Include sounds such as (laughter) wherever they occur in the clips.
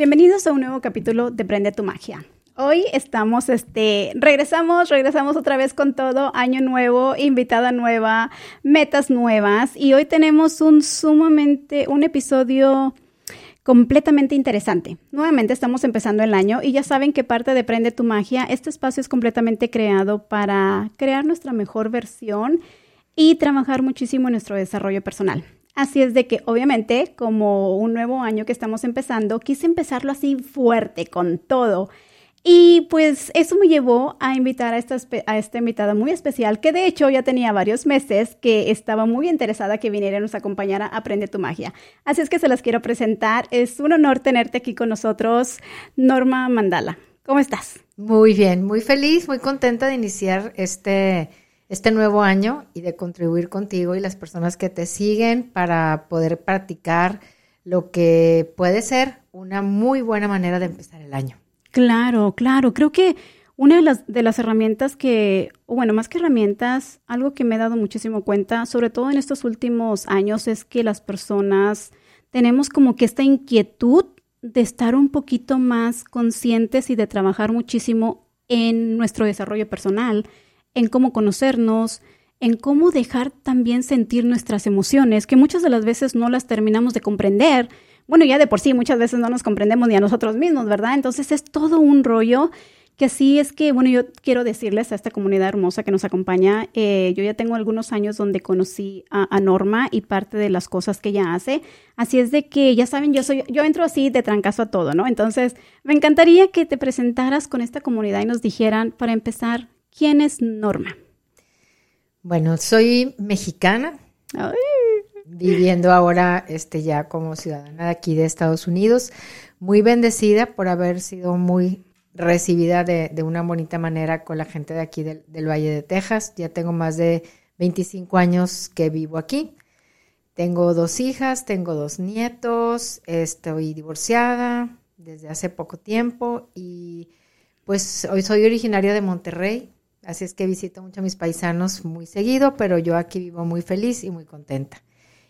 Bienvenidos a un nuevo capítulo de Prende tu Magia. Hoy estamos, este, regresamos, regresamos otra vez con todo, año nuevo, invitada nueva, metas nuevas y hoy tenemos un sumamente, un episodio completamente interesante. Nuevamente estamos empezando el año y ya saben que parte de Prende tu Magia, este espacio es completamente creado para crear nuestra mejor versión y trabajar muchísimo en nuestro desarrollo personal. Así es de que obviamente como un nuevo año que estamos empezando, quise empezarlo así fuerte, con todo. Y pues eso me llevó a invitar a esta, a esta invitada muy especial, que de hecho ya tenía varios meses que estaba muy interesada que viniera y nos acompañara a Aprende tu Magia. Así es que se las quiero presentar. Es un honor tenerte aquí con nosotros, Norma Mandala. ¿Cómo estás? Muy bien, muy feliz, muy contenta de iniciar este este nuevo año y de contribuir contigo y las personas que te siguen para poder practicar lo que puede ser una muy buena manera de empezar el año. Claro, claro. Creo que una de las, de las herramientas que, bueno, más que herramientas, algo que me he dado muchísimo cuenta, sobre todo en estos últimos años, es que las personas tenemos como que esta inquietud de estar un poquito más conscientes y de trabajar muchísimo en nuestro desarrollo personal en cómo conocernos, en cómo dejar también sentir nuestras emociones, que muchas de las veces no las terminamos de comprender. Bueno, ya de por sí muchas veces no nos comprendemos ni a nosotros mismos, ¿verdad? Entonces es todo un rollo que sí es que, bueno, yo quiero decirles a esta comunidad hermosa que nos acompaña, eh, yo ya tengo algunos años donde conocí a, Norma y parte de las cosas que ella hace, así es de que, ya saben, yo soy, yo entro así de trancazo a todo, ¿no? Entonces, me encantaría que te presentaras con esta comunidad y nos dijeran, para empezar, ¿Quién es Norma? Bueno, soy mexicana, viviendo ahora este, ya como ciudadana de aquí de Estados Unidos, muy bendecida por haber sido muy recibida de, una bonita manera con la gente de aquí del, Valle de Texas. Ya tengo más de 25 años que vivo aquí. Tengo dos hijas, tengo dos nietos, estoy divorciada desde hace poco tiempo y pues hoy soy originaria de Monterrey, Así es que visito mucho a mis paisanos muy seguido, pero yo aquí vivo muy feliz y muy contenta.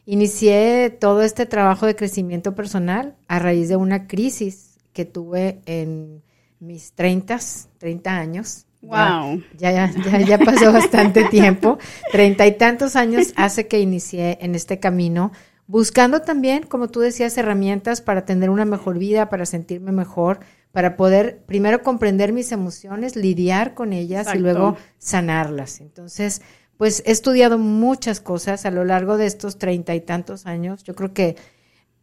Inicié todo este trabajo de crecimiento personal a raíz de una crisis que tuve en mis 30, 30 años. Wow. Ya, ya, ya, ya pasó bastante tiempo. Treinta y tantos años hace que inicié en este camino, buscando también, como tú decías, herramientas para tener una mejor vida, para sentirme mejor, para poder primero comprender mis emociones, lidiar con ellas y luego sanarlas. Entonces, pues he estudiado muchas cosas a lo largo de estos treinta y tantos años. Yo creo que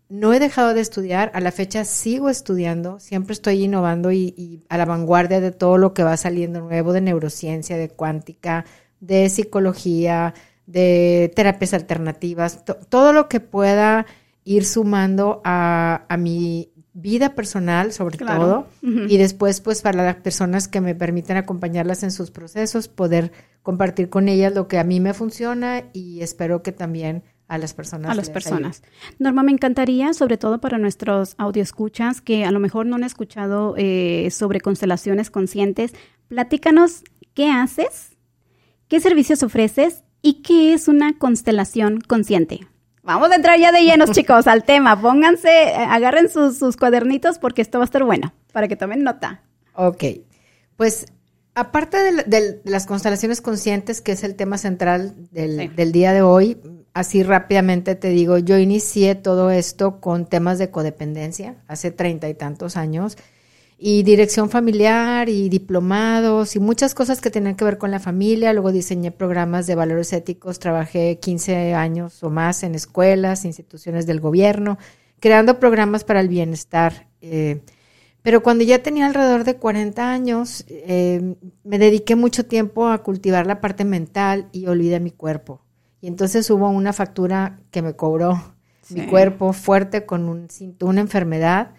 no he dejado de estudiar, a la fecha sigo estudiando, siempre estoy innovando y, a la vanguardia de todo lo que va saliendo nuevo de neurociencia, de cuántica, de psicología, de terapias alternativas, todo lo que pueda ir sumando a, a mi vida personal sobre todo y después pues para las personas que me permiten acompañarlas en sus procesos poder compartir con ellas lo que a mí me funciona y espero que también a las personas. A las personas. Norma, me encantaría, sobre todo para nuestros escuchas que a lo mejor no han escuchado eh, sobre constelaciones conscientes, platícanos qué haces, qué servicios ofreces y qué es una constelación consciente. Vamos a entrar ya de llenos, (laughs) chicos, al tema. Pónganse, eh, agarren sus, cuadernitos porque esto va a estar bueno, para que tomen nota. Ok. Pues aparte de, las constelaciones conscientes, que es el tema central del, del, día de hoy, así rápidamente te digo, yo inicié todo esto con temas de codependencia hace treinta y tantos años y dirección familiar y diplomados y muchas cosas que tenían que ver con la familia. Luego diseñé programas de valores éticos, trabajé 15 años o más en escuelas, instituciones del gobierno, creando programas para el bienestar. Eh, pero cuando ya tenía alrededor de 40 años, eh, me dediqué mucho tiempo a cultivar la parte mental y olvidé mi cuerpo. Y entonces hubo una factura que me cobró mi cuerpo fuerte con un, una enfermedad.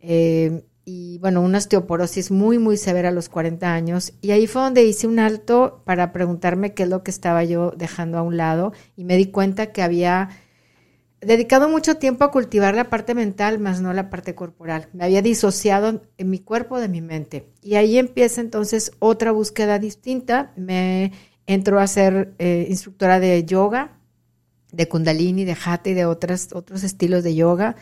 Eh, y bueno, una osteoporosis muy, muy severa a los 40 años. Y ahí fue donde hice un alto para preguntarme qué es lo que estaba yo dejando a un lado y me di cuenta que había dedicado mucho tiempo a cultivar la parte mental, más no la parte corporal. Me había disociado en mi cuerpo de mi mente. Y ahí empieza entonces otra búsqueda distinta. Me entró a ser eh, instructora de yoga, de kundalini, de hatha y de otras, otros estilos de yoga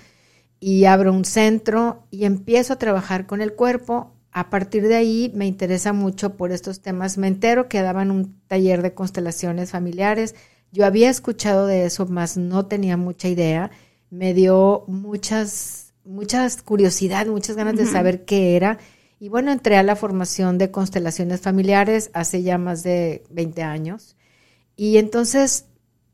y abro un centro y empiezo a trabajar con el cuerpo. A partir de ahí me interesa mucho por estos temas. Me entero que daban un taller de constelaciones familiares. Yo había escuchado de eso, más no tenía mucha idea. Me dio muchas, muchas curiosidad, muchas ganas de saber qué era. Y bueno, entré a la formación de constelaciones familiares hace ya más de 20 años. Y entonces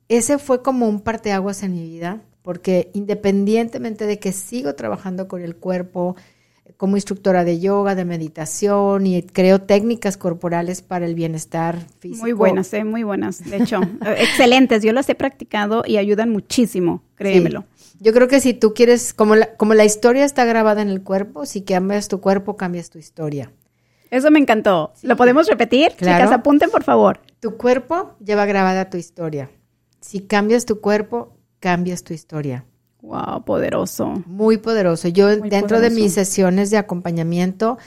ese fue como un parteaguas en mi vida, porque independientemente de que sigo trabajando con el cuerpo como instructora de yoga, de meditación y creo técnicas corporales para el bienestar físico. Muy buenas, eh, muy buenas, de hecho, (laughs) excelentes. Yo las he practicado y ayudan muchísimo, créemelo. Yo creo que si tú quieres, como la, como la historia está grabada en el cuerpo, si cambias tu cuerpo, cambias tu historia. Eso me encantó. ¿Lo podemos repetir? Chicas, apunten, por favor. Tu cuerpo lleva grabada tu historia. Si cambias tu cuerpo, cambias tu historia. Wow, poderoso. Muy poderoso. Yo dentro de mis sesiones de acompañamiento,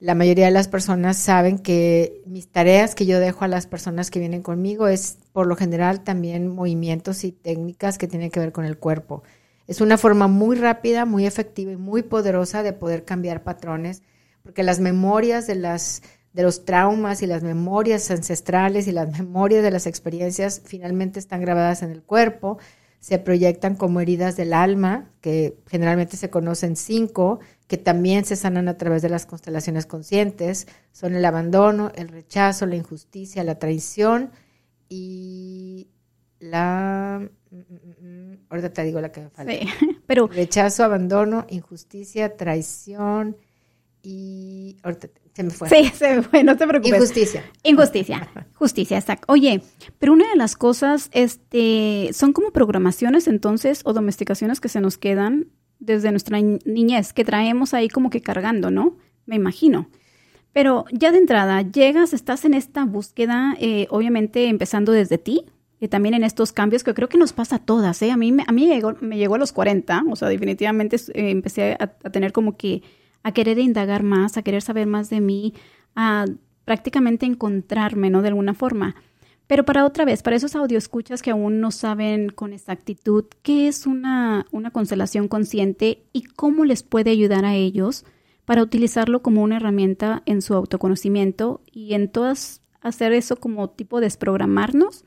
la mayoría de las personas saben que mis tareas que yo dejo a las personas que vienen conmigo es por lo general también movimientos y técnicas que tienen que ver con el cuerpo. Es una forma muy rápida, muy efectiva y muy poderosa de poder cambiar patrones, porque las memorias de las de los traumas y las memorias ancestrales y las (laughs) memorias de las experiencias finalmente están grabadas en el cuerpo, se proyectan como heridas del alma, que generalmente se conocen cinco, que también se sanan a través de las constelaciones conscientes, son el abandono, el rechazo, la injusticia, la traición y la ahorita te digo la que me falta. (laughs) pero... Rechazo, abandono, injusticia, traición y... Ahorita se me fue. Sí, (laughs) se me fue, no te preocupes. Injusticia. Injusticia, (laughs) justicia, exacto. Oye, pero una de las cosas, este, son como programaciones entonces o domesticaciones que se nos quedan desde nuestra niñez, que traemos ahí como que cargando, ¿no? Me imagino. Pero ya de entrada, llegas, estás en esta búsqueda, eh, obviamente empezando desde ti, y también en estos cambios que creo que nos pasa a todas. ¿eh? A mí, a mí me, llegó, me llegó a los 40, o sea, definitivamente eh, empecé a, tener como que a querer indagar más, a querer saber más de mí, a prácticamente encontrarme, ¿no? De alguna forma. Pero para otra vez, para esos escuchas que aún no saben con exactitud qué es una, una constelación consciente y cómo les puede ayudar a ellos para utilizarlo como una herramienta en su autoconocimiento y en todas hacer eso como tipo desprogramarnos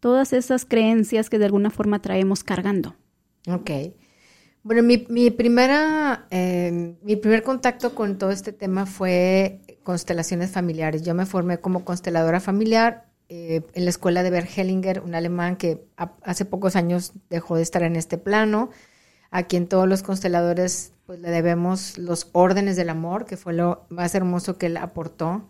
todas esas creencias que de alguna forma traemos cargando. Ok. Bueno, mi, primera, em, mi primer contacto con todo este tema fue constelaciones familiares. Yo me formé como consteladora familiar eh, en la escuela de Bert Hellinger, un alemán que hace pocos años dejó de estar en este plano, a quien todos los consteladores pues le debemos los órdenes del amor, que fue lo más hermoso que él aportó.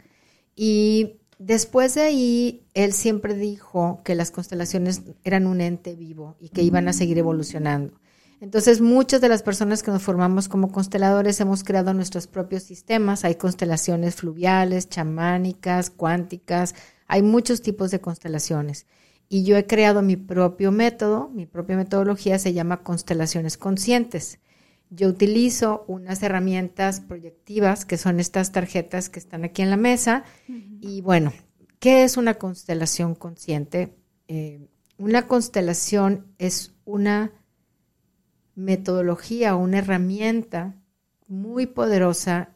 Y Después de ahí, él siempre dijo que las constelaciones eran un ente vivo y que iban a seguir evolucionando. Entonces, muchas de las personas que nos formamos como consteladores hemos creado nuestros propios sistemas. Hay constelaciones fluviales, chamánicas, cuánticas, hay muchos tipos de constelaciones. Y yo he creado mi propio método, mi propia metodología se llama constelaciones conscientes. Yo utilizo unas herramientas proyectivas, que son estas tarjetas que están aquí en la mesa. Y bueno, ¿qué es una constelación consciente? Eh, una constelación es una metodología, una herramienta muy poderosa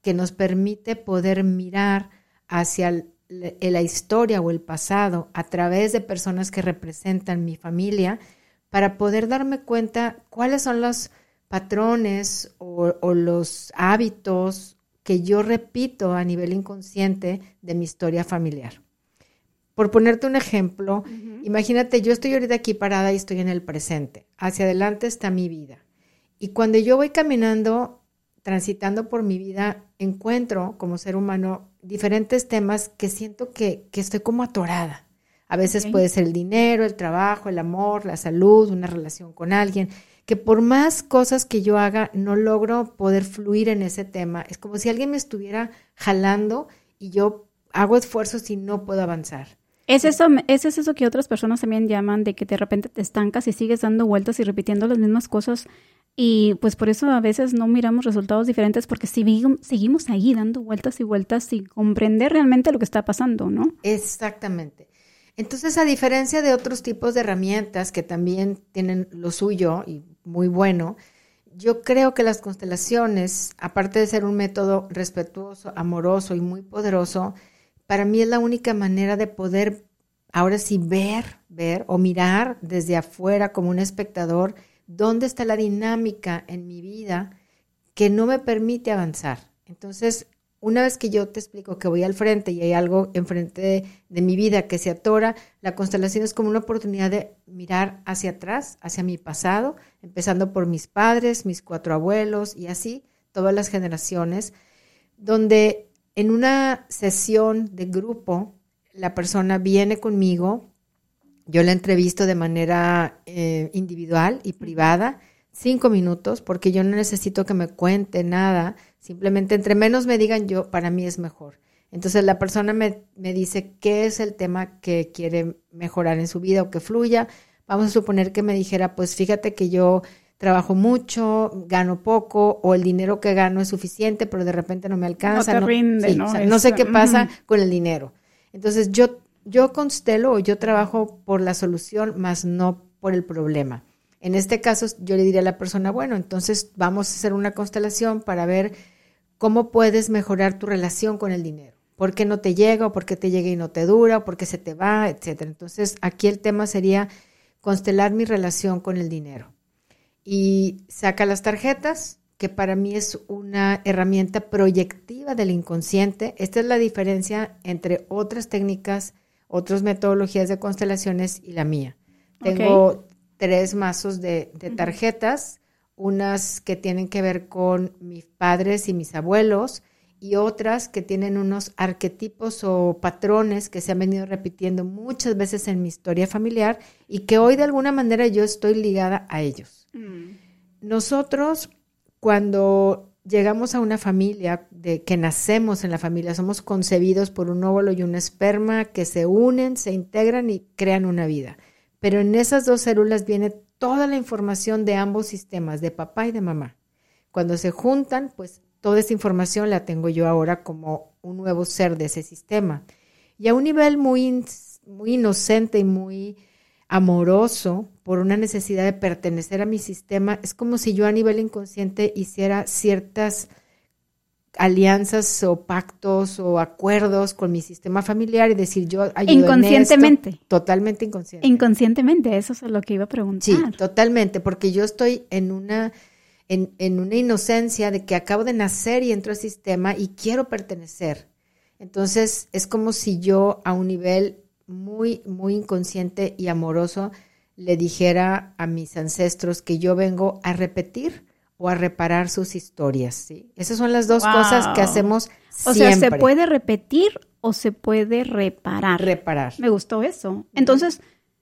que nos permite poder mirar hacia la historia o el pasado a través de personas que representan mi familia para poder darme cuenta cuáles son los patrones o, los hábitos que yo repito a nivel inconsciente de mi historia familiar. Por ponerte un ejemplo, imagínate, yo estoy ahorita aquí parada y estoy en el presente. Hacia adelante está mi vida. Y cuando yo voy caminando, transitando por mi vida, encuentro como ser humano diferentes temas que siento que, estoy como atorada. A veces puede ser el dinero, el trabajo, el amor, la salud, una relación con alguien que por más cosas que yo haga, no logro poder fluir en ese tema. Es como si alguien me estuviera jalando y yo hago esfuerzos y no puedo avanzar. Es eso, es eso que otras personas también llaman de que de repente te estancas y sigues dando vueltas y repitiendo las mismas cosas y pues por eso a veces no miramos resultados diferentes porque seguimos ahí dando vueltas y vueltas sin comprender realmente lo que está pasando, ¿no? Exactamente. Entonces, a diferencia de otros tipos de herramientas que también tienen lo suyo y muy bueno, yo creo que las constelaciones, aparte de ser un método respetuoso, amoroso y muy poderoso, para mí es la única manera de poder ahora sí ver, ver o mirar desde afuera como un espectador dónde está la dinámica en mi vida que no me permite avanzar. Entonces, una vez que yo te explico que voy al frente y hay algo enfrente de, mi vida que se atora, la constelación es como una oportunidad de mirar hacia atrás, hacia mi pasado, empezando por mis padres, mis cuatro abuelos y así, todas las generaciones, donde en una sesión de grupo, la persona viene conmigo, yo la entrevisto de manera eh, individual y privada, cinco minutos, porque yo no necesito que me cuente nada, Simplemente entre menos me digan yo, para mí es mejor. Entonces la persona me, me, dice qué es el tema que quiere mejorar en su vida o que fluya. Vamos a suponer que me dijera, pues fíjate que yo trabajo mucho, gano poco o el dinero que gano es suficiente, pero de repente no me alcanza. No, rinde, ¿no? no sé qué pasa con el dinero. Entonces yo, yo constelo o yo trabajo por la solución, más no por el problema. En este caso, yo le diría a la persona, bueno, entonces vamos a hacer una constelación para ver cómo puedes mejorar tu relación con el dinero. ¿Por qué no te llega o por qué te llega y no te dura o por qué se te va, etcétera? Entonces, aquí el tema sería constelar mi relación con el dinero. Y saca las tarjetas, que para mí es una herramienta proyectiva del inconsciente. Esta es la diferencia entre otras técnicas, otras metodologías de constelaciones y la mía. Tengo tres mazos de, tarjetas unas que tienen que ver con mis padres y mis abuelos y otras que tienen unos arquetipos o patrones que se han venido repitiendo muchas veces en mi historia familiar y que hoy de alguna manera yo estoy ligada a ellos. Mm. Nosotros cuando llegamos a una familia, de que nacemos en la familia, somos concebidos por un óvulo y un esperma que se unen, se integran y crean una vida. Pero en esas dos células viene toda la información de ambos sistemas, de papá y de mamá. Cuando se juntan, pues toda esa información la tengo yo ahora como un nuevo ser de ese sistema. Y a un nivel muy, muy inocente y muy amoroso, por una necesidad de pertenecer a mi sistema, es como si yo a nivel inconsciente hiciera ciertas alianzas o pactos o acuerdos con mi sistema familiar y decir yo ayudo inconscientemente. En totalmente inconsciente. Inconscientemente eso es lo que iba a preguntar. Sí totalmente porque yo estoy en una en, en una inocencia de que acabo de nacer y entro al sistema y quiero pertenecer. Entonces es como si yo a un nivel muy muy inconsciente y amoroso le dijera a mis ancestros que yo vengo a repetir o a reparar sus historias, ¿sí? Esas son las dos cosas que hacemos o sea, ¿se puede repetir o se puede reparar? Reparar. Me gustó eso. Entonces,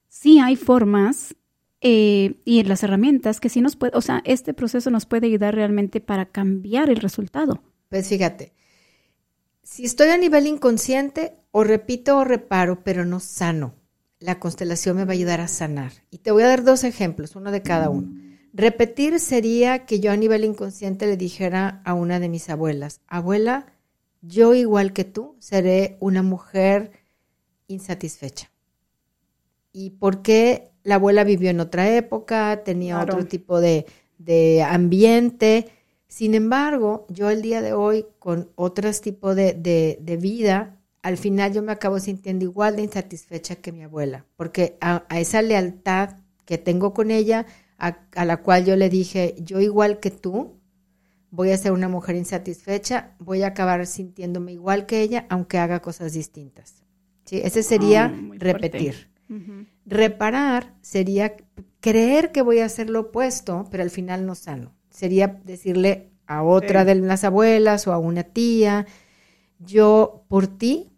sí hay formas eh, y las herramientas que sí nos puede, o sea, este proceso nos puede ayudar realmente para cambiar el resultado. Pues fíjate, si estoy a nivel inconsciente, o repito o reparo, pero no sano, la constelación me va a ayudar a sanar. Y te voy a dar dos ejemplos, uno de cada uno. Repetir sería que yo a nivel inconsciente le dijera a una de mis abuelas, abuela, yo igual que tú seré una mujer insatisfecha. ¿Y por qué la abuela vivió en otra época, tenía otro tipo de, ambiente? Sin embargo, yo el día de hoy, con otros tipos de, de, vida, al final yo me acabo sintiendo igual de insatisfecha que mi abuela, porque a esa lealtad que tengo con ella, a, la cual yo le dije, yo igual que tú, voy a ser una mujer insatisfecha, voy a acabar sintiéndome igual que ella, aunque haga cosas distintas. ¿Sí? Ese sería ah, repetir. Reparar sería creer que voy a hacer lo opuesto, pero al final no sano. Sería decirle a otra de las abuelas o a una tía, yo por ti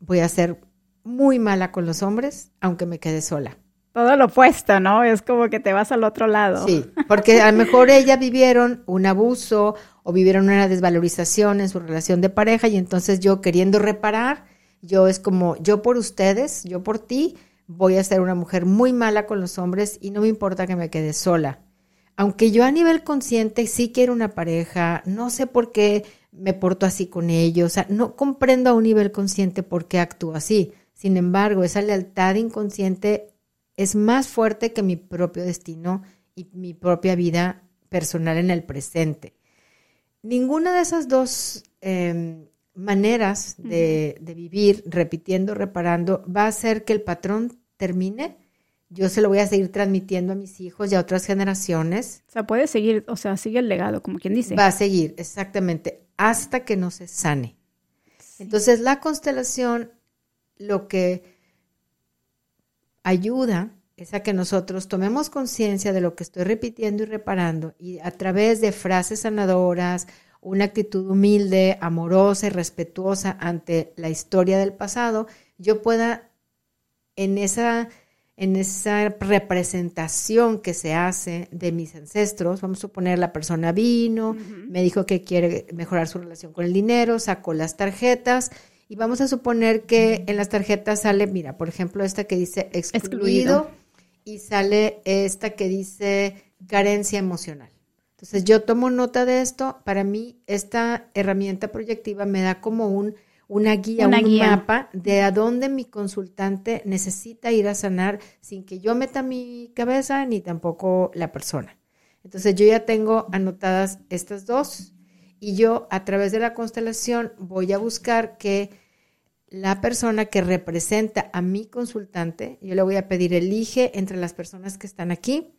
voy a ser muy mala con los hombres, aunque me quede sola todo lo opuesto, ¿no? Es como que te vas al otro lado. Sí, porque a lo mejor ellas vivieron un abuso o vivieron una desvalorización en su relación de pareja y entonces yo queriendo reparar, yo es como, yo por ustedes, yo por ti, voy a ser una mujer muy mala con los hombres y no me importa que me quede sola. Aunque yo a nivel consciente sí quiero una pareja, no sé por qué me porto así con ellos, o sea, no comprendo a un nivel consciente por qué actúo así. Sin embargo, esa lealtad inconsciente es más fuerte que mi propio destino y mi propia vida personal en el presente. Ninguna de esas dos em, maneras de, vivir, repitiendo, reparando, va a hacer que el patrón termine. Yo se lo voy a seguir transmitiendo a mis hijos y a otras generaciones. O sea, puede seguir, o sea, sigue el legado, como quien dice. Va a seguir, exactamente, hasta que no se sane. Entonces, la constelación lo que ayuda es a que nosotros tomemos conciencia de lo que estoy repitiendo y reparando y a través de frases sanadoras, una actitud humilde, amorosa y respetuosa ante la historia del pasado, yo pueda en esa en esa representación que se hace de mis ancestros, vamos a suponer la persona vino, me dijo que quiere mejorar su relación con el dinero, sacó las tarjetas. Y vamos a suponer que en las tarjetas sale, mira, por ejemplo, esta que dice excluido, y sale esta que dice carencia emocional. Entonces yo tomo nota de esto, para mí esta herramienta proyectiva me da como un una guía, un mapa de a dónde mi consultante necesita ir a sanar sin que yo meta mi cabeza ni tampoco la persona. Entonces yo ya tengo anotadas estas dos y yo a través de la constelación voy a buscar que la persona que representa a mi consultante, yo le voy a pedir elige entre las personas que están aquí,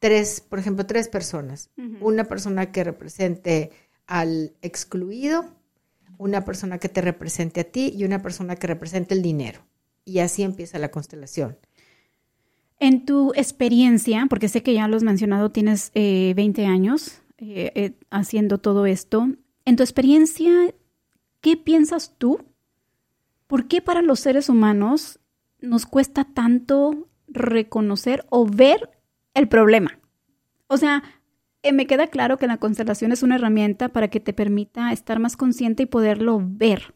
tres, por ejemplo, tres personas. Una persona que represente al excluido, una persona que te represente a ti y una persona que represente el dinero. Y así empieza la constelación. En tu experiencia, porque sé que ya lo has mencionado, tienes 20 eh, años eh, eh, haciendo todo esto, en tu experiencia, ¿qué piensas tú? ¿Por qué para los seres humanos nos cuesta tanto reconocer o ver el problema? O sea, eh, me queda claro que la constelación es una herramienta para que te permita estar más consciente y poderlo ver.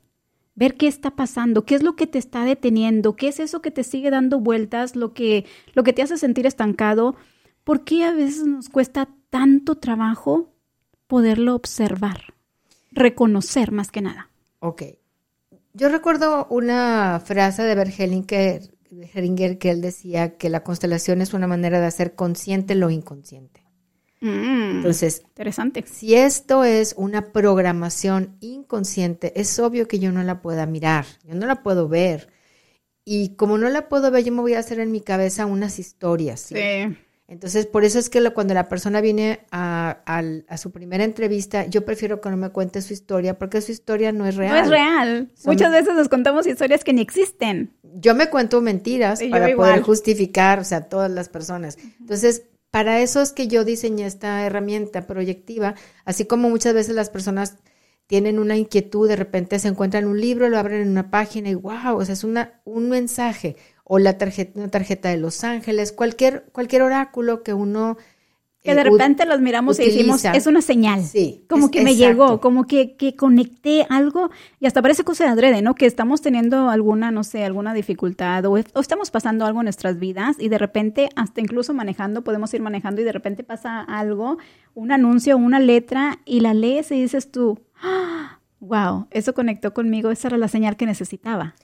Ver qué está pasando, qué es lo que te está deteniendo, qué es eso que te sigue dando vueltas, lo que, lo que te hace sentir estancado. ¿Por qué a veces nos cuesta tanto trabajo poderlo observar, reconocer más que nada? Ok. Yo recuerdo una frase de Bergelinger que él decía que la constelación es una manera de hacer consciente lo inconsciente. Mm, Entonces, interesante. Si esto es una programación inconsciente, es obvio que yo no la pueda mirar, yo no la puedo ver. Y como no la puedo ver, yo me voy a hacer en mi cabeza unas historias. ¿sí? Entonces, por eso es que cuando la persona viene a, su primera entrevista, yo prefiero que no me cuente su historia porque su historia no es real. No es real. Muchas veces nos contamos historias que ni existen. Yo me cuento mentiras para poder justificar, o sea, todas las personas. Entonces, para eso es que yo diseñé esta herramienta proyectiva, así como muchas veces las personas tienen una inquietud, de repente se encuentran un libro, lo abren en una página y wow, o sea, es una, un mensaje, o la tarjeta, una tarjeta de Los Ángeles, cualquier, cualquier oráculo que uno que de repente los miramos y decimos, es una señal. Sí. Como que me llegó, como que, que conecté algo y hasta parece cosa de adrede, ¿no? Que estamos teniendo alguna, no sé, alguna dificultad o, estamos pasando algo en nuestras vidas y de repente, hasta incluso manejando, podemos ir manejando y de repente pasa algo, un anuncio, una letra y la lees y dices tú, wow, ¡Ah! eso conectó conmigo, esa era la señal que necesitaba.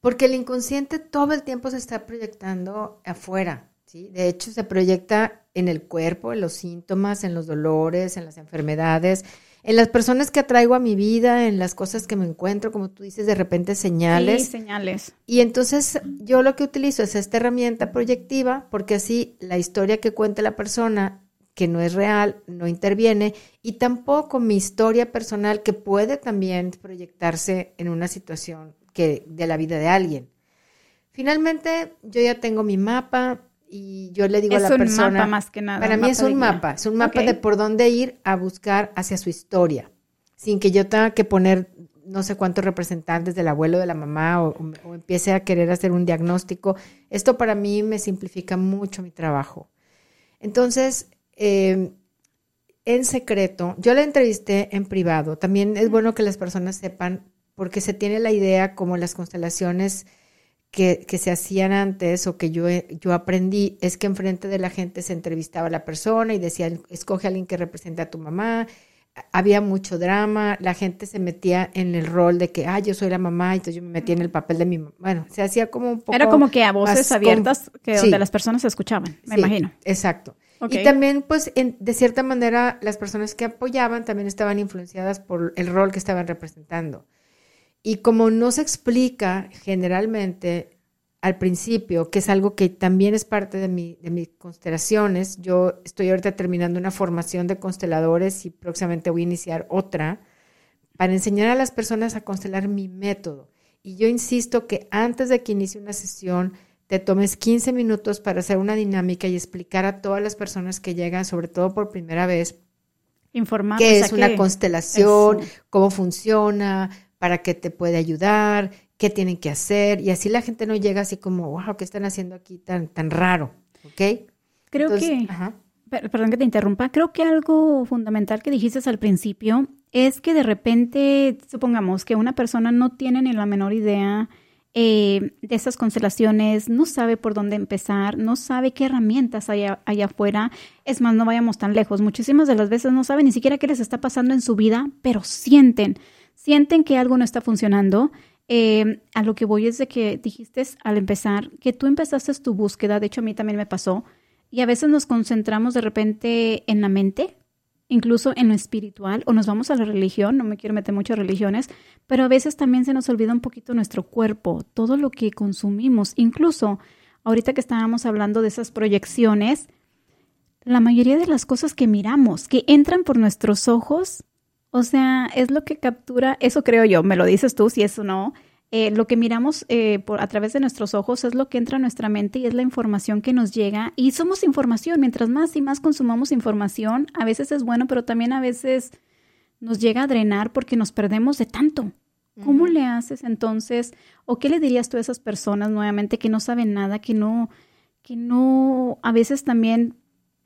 Porque el inconsciente todo el tiempo se está proyectando afuera. De hecho, se proyecta en el cuerpo, en los síntomas, en los dolores, en las enfermedades, en las personas que atraigo a mi vida, en las cosas que me encuentro, como tú dices, de repente señales. Sí, señales. Y entonces yo lo que utilizo es esta herramienta proyectiva, porque así la historia que cuenta la persona que no es real, no interviene, y tampoco mi historia personal que puede también proyectarse en una situación que, de la vida de alguien. Finalmente, yo ya tengo mi mapa, y yo le digo a la persona. Es un mapa más que nada. Para mí es un mapa, es un mapa de por dónde ir a buscar hacia su historia, sin que yo tenga que poner no sé cuántos representantes del abuelo, de la mamá, o, empiece a querer hacer un diagnóstico. Esto para mí me simplifica mucho mi trabajo. Entonces, eh, en secreto, yo la entrevisté en privado. También es bueno que las personas sepan, porque se tiene la idea como las constelaciones que, se hacían antes o que yo, yo aprendí es que enfrente de la gente se entrevistaba a la persona y decían, escoge a alguien que represente a tu mamá. Había mucho drama, la gente se metía en el rol de que, ah, yo soy la mamá, entonces yo me metía en el papel de mi mamá. Bueno, se hacía como un poco. Era como que a voces abiertas que donde las personas se escuchaban, me imagino. Exacto. Y también, pues, de cierta manera, las personas que apoyaban también estaban influenciadas por el rol que estaban representando. Y como no se explica generalmente al principio, que es algo que también es parte de, mi, de mis constelaciones, yo estoy ahorita terminando una formación de consteladores y próximamente voy a iniciar otra para enseñar a las personas a constelar mi método. Y yo insisto que antes de que inicie una sesión, te tomes 15 minutos para hacer una dinámica y explicar a todas las personas que llegan, sobre todo por primera vez, Informar, qué es una constelación, cómo funciona, para qué te puede ayudar, qué tienen que hacer. Y así la gente no llega así como, wow, ¿qué están haciendo aquí tan, tan raro? ¿Ok? Creo que, perdón que te interrumpa, creo que algo fundamental que dijiste al principio es que de repente, supongamos que una persona no tiene ni la menor idea eh, de esas constelaciones, no sabe por dónde empezar, no sabe qué herramientas hay allá afuera. Es más, no vayamos tan lejos. Muchísimas de las veces no saben ni siquiera qué les está pasando en su vida, pero sienten, sienten que algo no está funcionando. Eh, a lo que voy es de que dijiste al empezar que tú empezaste tu búsqueda, de hecho a mí también me pasó, y a veces nos concentramos de repente en la mente, incluso en lo espiritual, o nos vamos a la religión, no me quiero meter mucho en religiones, pero a veces también se nos olvida un poquito nuestro cuerpo, todo lo que consumimos, incluso ahorita que estábamos hablando de esas proyecciones, la mayoría de las cosas que miramos, que entran por nuestros ojos, o sea, es lo que captura, eso creo yo, me lo dices tú si eso no, eh, lo que miramos eh, por, a través de nuestros ojos es lo que entra a nuestra mente y es la información que nos llega. Y somos información, mientras más y más consumamos información, a veces es bueno, pero también a veces nos llega a drenar porque nos perdemos de tanto. ¿Cómo le haces entonces? ¿O qué le dirías tú a esas personas nuevamente que no saben nada, que no, que no, a veces también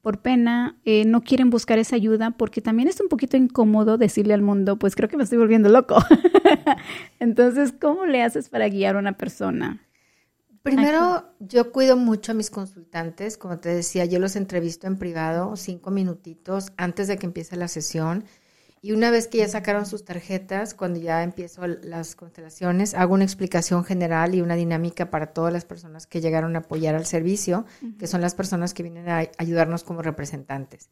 por pena, eh, no quieren buscar esa ayuda porque también es un poquito incómodo decirle al mundo, pues creo que me estoy volviendo loco. (laughs) Entonces, ¿cómo le haces para guiar a una persona? Primero, yo cuido mucho a mis consultantes, como te decía, yo los entrevisto en privado cinco minutitos antes de que empiece la sesión y una vez que ya sacaron sus tarjetas, cuando ya empiezo las constelaciones, hago una explicación general y una dinámica para todas las personas que llegaron a apoyar al servicio, que son las personas que vienen a ayudarnos como representantes.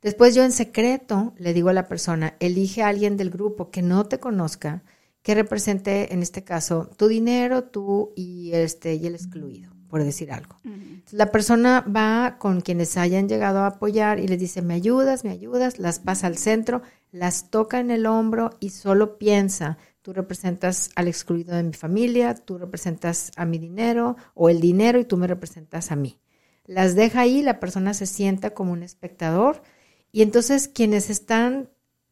Después yo en secreto le digo a la persona, elige a alguien del grupo que no te conozca, que represente en este caso tu dinero, tú y este y el excluido por decir algo. La persona va con quienes hayan llegado a apoyar y les dice, me ayudas, me ayudas, las pasa al centro, las toca en el hombro y solo piensa, tú representas al excluido de mi familia, tú representas a mi dinero o el dinero y tú me representas a mí. Las deja ahí, la persona se sienta como un espectador y entonces quienes están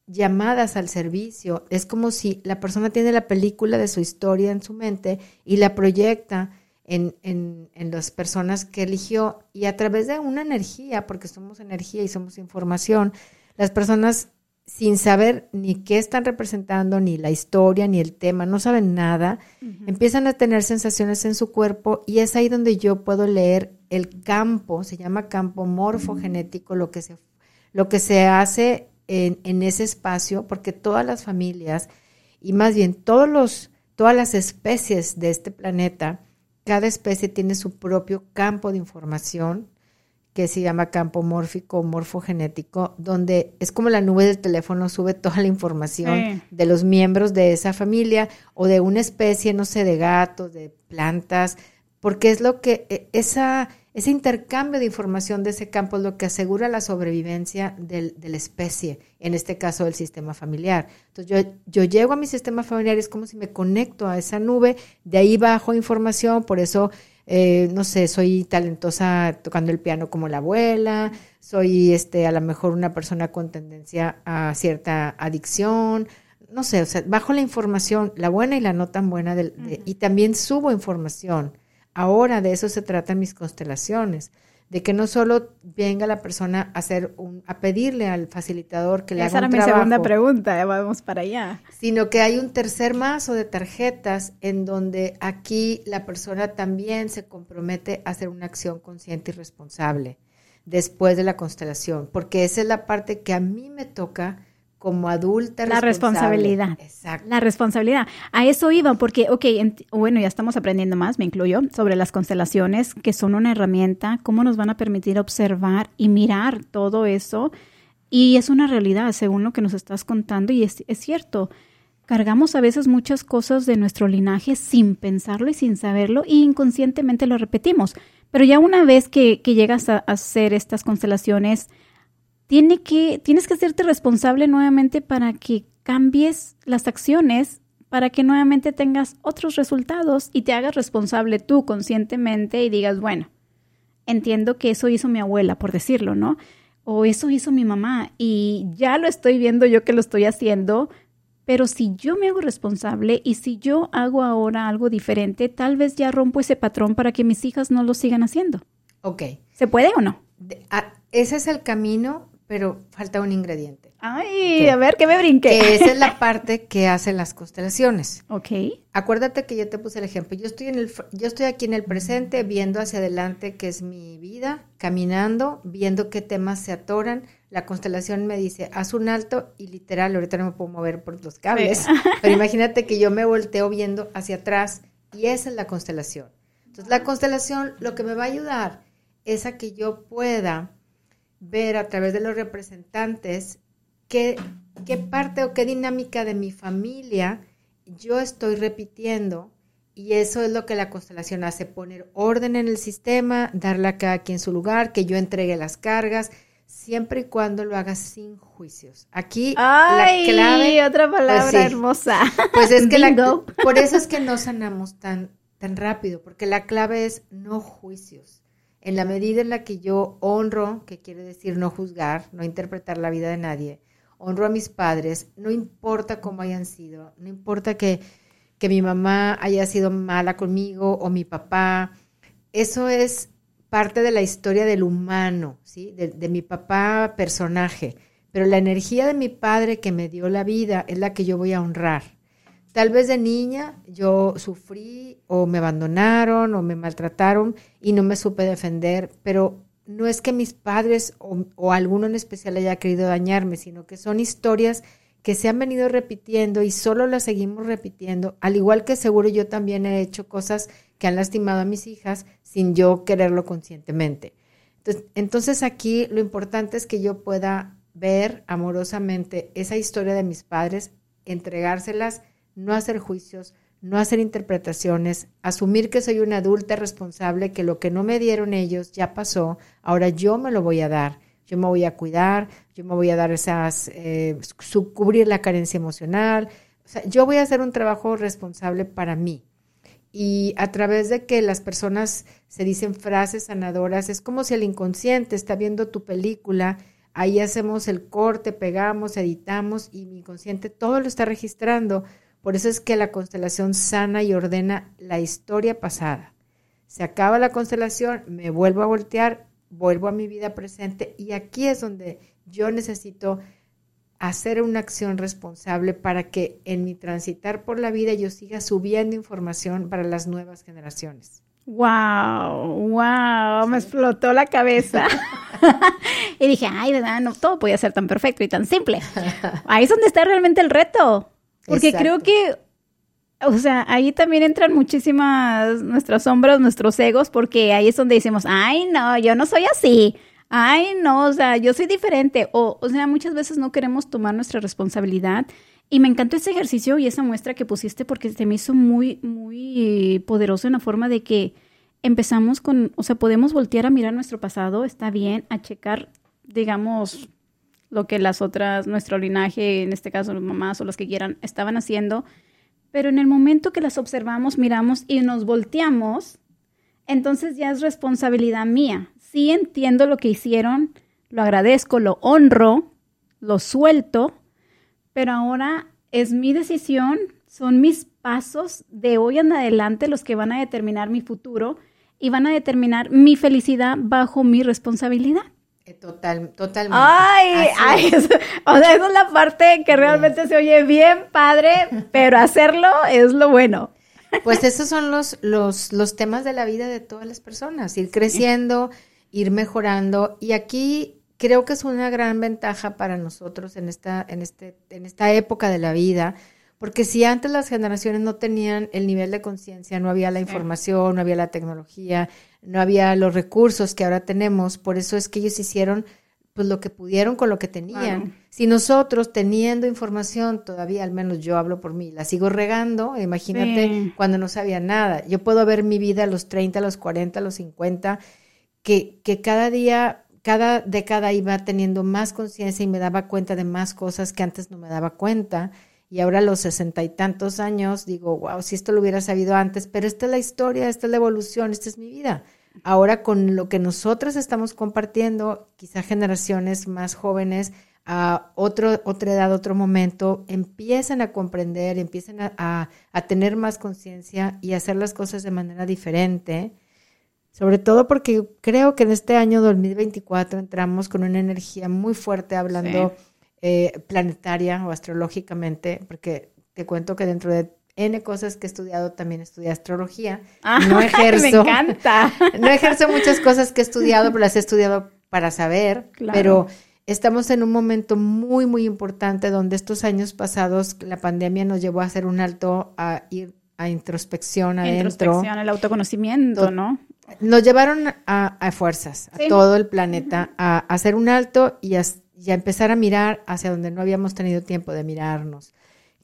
llamadas al servicio es como si la persona tiene la película de su historia en su mente y la proyecta en, en, en, las personas que eligió y a través de una energía, porque somos energía y somos información, las personas sin saber ni qué están representando, ni la historia, ni el tema, no saben nada, empiezan a tener sensaciones en su cuerpo y es ahí donde yo puedo leer el campo, se llama campo morfogenético, lo que se, lo que se hace en, en ese espacio, porque todas las familias y más bien todos los, todas las especies de este planeta, cada especie tiene su propio campo de información que se llama campo mórfico morfogenético, donde es como la nube del teléfono, sube toda la información de los miembros de esa familia o de una especie, no sé, de gatos, de plantas, porque es lo que, e, esa, ese intercambio de información de ese campo es lo que asegura la sobrevivencia del, de la especie, en este caso del sistema familiar. Entonces yo, yo llego a mi sistema familiar, es como si me conecto a esa nube, de ahí bajo información, por eso eh, no sé, soy talentosa tocando el piano como la abuela, soy este, a lo mejor una persona con tendencia a cierta adicción, no sé, o sea, bajo la información, la buena y la no tan buena, y también subo información. Ahora de eso se tratan mis constelaciones de que no solo venga la persona a hacer un, a pedirle al facilitador que le haga un trabajo. Esa era mi segunda pregunta, vamos para allá. Sino que hay un tercer mazo de tarjetas en donde aquí la persona también se compromete a hacer una acción consciente y responsable después de la constelación, porque esa es la parte que a mí me toca como adulta. La responsabilidad. Exacto. La responsabilidad. A eso iba, porque, ok, bueno, ya estamos aprendiendo más, me incluyo, sobre las constelaciones, que son una herramienta, cómo nos van a permitir observar y mirar todo eso. Y es una realidad, según lo que nos estás contando, y es, es cierto. Cargamos a veces muchas cosas de nuestro linaje sin pensarlo y sin saberlo, y inconscientemente lo repetimos. Pero ya una vez que, que llegas a hacer estas constelaciones, tiene que, tienes que hacerte responsable nuevamente para que cambies las acciones, para que nuevamente tengas otros resultados y te hagas responsable tú conscientemente y digas, bueno, entiendo que eso hizo mi abuela, por decirlo, ¿no? O eso hizo mi mamá y ya lo estoy viendo yo que lo estoy haciendo, pero si yo me hago responsable y si yo hago ahora algo diferente, tal vez ya rompo ese patrón para que mis hijas no lo sigan haciendo. Ok. ¿Se puede o no? ese es el camino pero falta un ingrediente. Ay, a ver, ¿qué me brinqué? Que esa es la (laughs) parte que hacen las constelaciones. Ok. Acuérdate que yo te puse el ejemplo. Yo estoy, en el, yo estoy aquí en el presente, viendo hacia adelante, que es mi vida, caminando, viendo qué temas se atoran. La constelación me dice, haz un alto y literal, ahorita no me puedo mover por los cables, (laughs) pero imagínate que yo me volteo viendo hacia atrás y esa es la constelación. Entonces, la constelación lo que me va a ayudar es a que yo pueda ver a través de los representantes qué, qué parte o qué dinámica de mi familia yo estoy repitiendo y eso es lo que la constelación hace, poner orden en el sistema, darle a cada quien su lugar, que yo entregue las cargas, siempre y cuando lo haga sin juicios. Aquí la clave... otra pues palabra hermosa. Pues es que la, por eso es que no sanamos tan, tan rápido, porque la clave es no juicios en la medida en la que yo honro, que quiere decir no juzgar, no interpretar la vida de nadie, honro a mis padres, no importa cómo hayan sido, no importa que, que mi mamá haya sido mala conmigo o mi papá, eso es parte de la historia del humano, ¿sí? de, de mi papá personaje, pero la energía de mi padre que me dio la vida es la que yo voy a honrar. Tal vez de niña yo sufrí o me abandonaron o me maltrataron y no me supe defender, pero no es que mis padres o, alguno en especial haya querido dañarme, sino que son historias que se han venido repitiendo y solo las seguimos repitiendo, al igual que seguro yo también he hecho cosas que han lastimado a mis hijas sin yo quererlo conscientemente. Entonces, entonces aquí lo importante es que yo pueda ver amorosamente esa historia de mis padres, entregárselas no hacer juicios, no hacer interpretaciones, asumir que soy una adulta responsable, que lo que no me dieron ellos ya pasó, ahora yo me lo voy a dar, yo me voy a cuidar, yo me voy a dar esas, eh, cubrir la carencia emocional, o sea, yo voy a hacer un trabajo responsable para mí. Y a través de que las personas se dicen frases sanadoras, es como si el inconsciente está viendo tu película, ahí hacemos el corte, pegamos, editamos y mi inconsciente todo lo está registrando por eso es que la constelación sana y ordena la historia pasada. Se acaba la constelación, me vuelvo a voltear, vuelvo a mi vida presente y aquí es donde yo necesito hacer una acción responsable para que en mi transitar por la vida yo siga subiendo información para las nuevas generaciones. Wow, wow, me explotó la cabeza. (laughs) (laughs) y dije, ay, no todo podía ser tan perfecto y tan simple. Ahí es donde está realmente el reto. Porque creo que, o sea, ahí también entran muchísimas nuestras sombras, nuestros egos, porque ahí es donde decimos, ay, no, yo no soy así. Ay, no, o sea, yo soy diferente. O, o sea, muchas veces no queremos tomar nuestra responsabilidad. Y me encantó ese ejercicio y esa muestra que pusiste porque se me hizo muy, muy poderoso en la forma de que empezamos con, o sea, podemos voltear a mirar nuestro pasado, está bien, a checar, digamos, lo que las otras, nuestro linaje, en este caso las mamás o los que quieran, estaban haciendo. Pero en el momento que las observamos, miramos y nos volteamos, entonces ya es responsabilidad mía. Sí entiendo lo que hicieron, lo agradezco, lo honro, lo suelto, pero ahora es mi decisión, son mis pasos de hoy en adelante los que van a determinar mi futuro y van a determinar mi felicidad bajo mi responsabilidad. Eh, total, totalmente. Ay, ay o sea, esa es la parte que realmente se oye bien padre, pero hacerlo es lo bueno. Pues esos son los, los, los temas de la vida de todas las personas, ir creciendo, ir mejorando. Y aquí creo que es una gran ventaja para nosotros en esta, en este, en esta época de la vida, porque si antes las generaciones no tenían el nivel de conciencia, no había la información, no había la tecnología, no había los recursos que ahora tenemos, por eso es que ellos hicieron pues lo que pudieron con lo que tenían. Si nosotros teniendo información, todavía al menos yo hablo por mí, la sigo regando, imagínate cuando no sabía nada. Yo puedo ver mi vida a los 30, a los 40, a los 50, que, que cada día, cada década iba teniendo más conciencia y me daba cuenta de más cosas que antes no me daba cuenta. Y ahora a los sesenta y tantos años digo, wow, si esto lo hubiera sabido antes, pero esta es la historia, esta es la evolución, esta es mi vida. Ahora con lo que nosotros estamos compartiendo, quizá generaciones más jóvenes a otro, otra edad, otro momento, empiezan a comprender, empiezan a, tener más conciencia y hacer las cosas de manera diferente. Sobre todo porque creo que en este año 2024 entramos con una energía muy fuerte hablando eh, planetaria o astrológicamente, porque te cuento que dentro de N cosas que he estudiado, también estudié astrología. no (laughs) ejerzo. Me encanta. No ejerzo muchas cosas que he estudiado, pero las he estudiado para saber. Pero estamos en un momento muy, muy importante donde estos años pasados la pandemia nos llevó a hacer un alto a ir a introspección adentro. Introspección, el autoconocimiento, ¿no? Nos llevaron a, fuerzas, a todo el planeta, a, hacer un alto y a, y a empezar a mirar hacia donde no habíamos tenido tiempo de mirarnos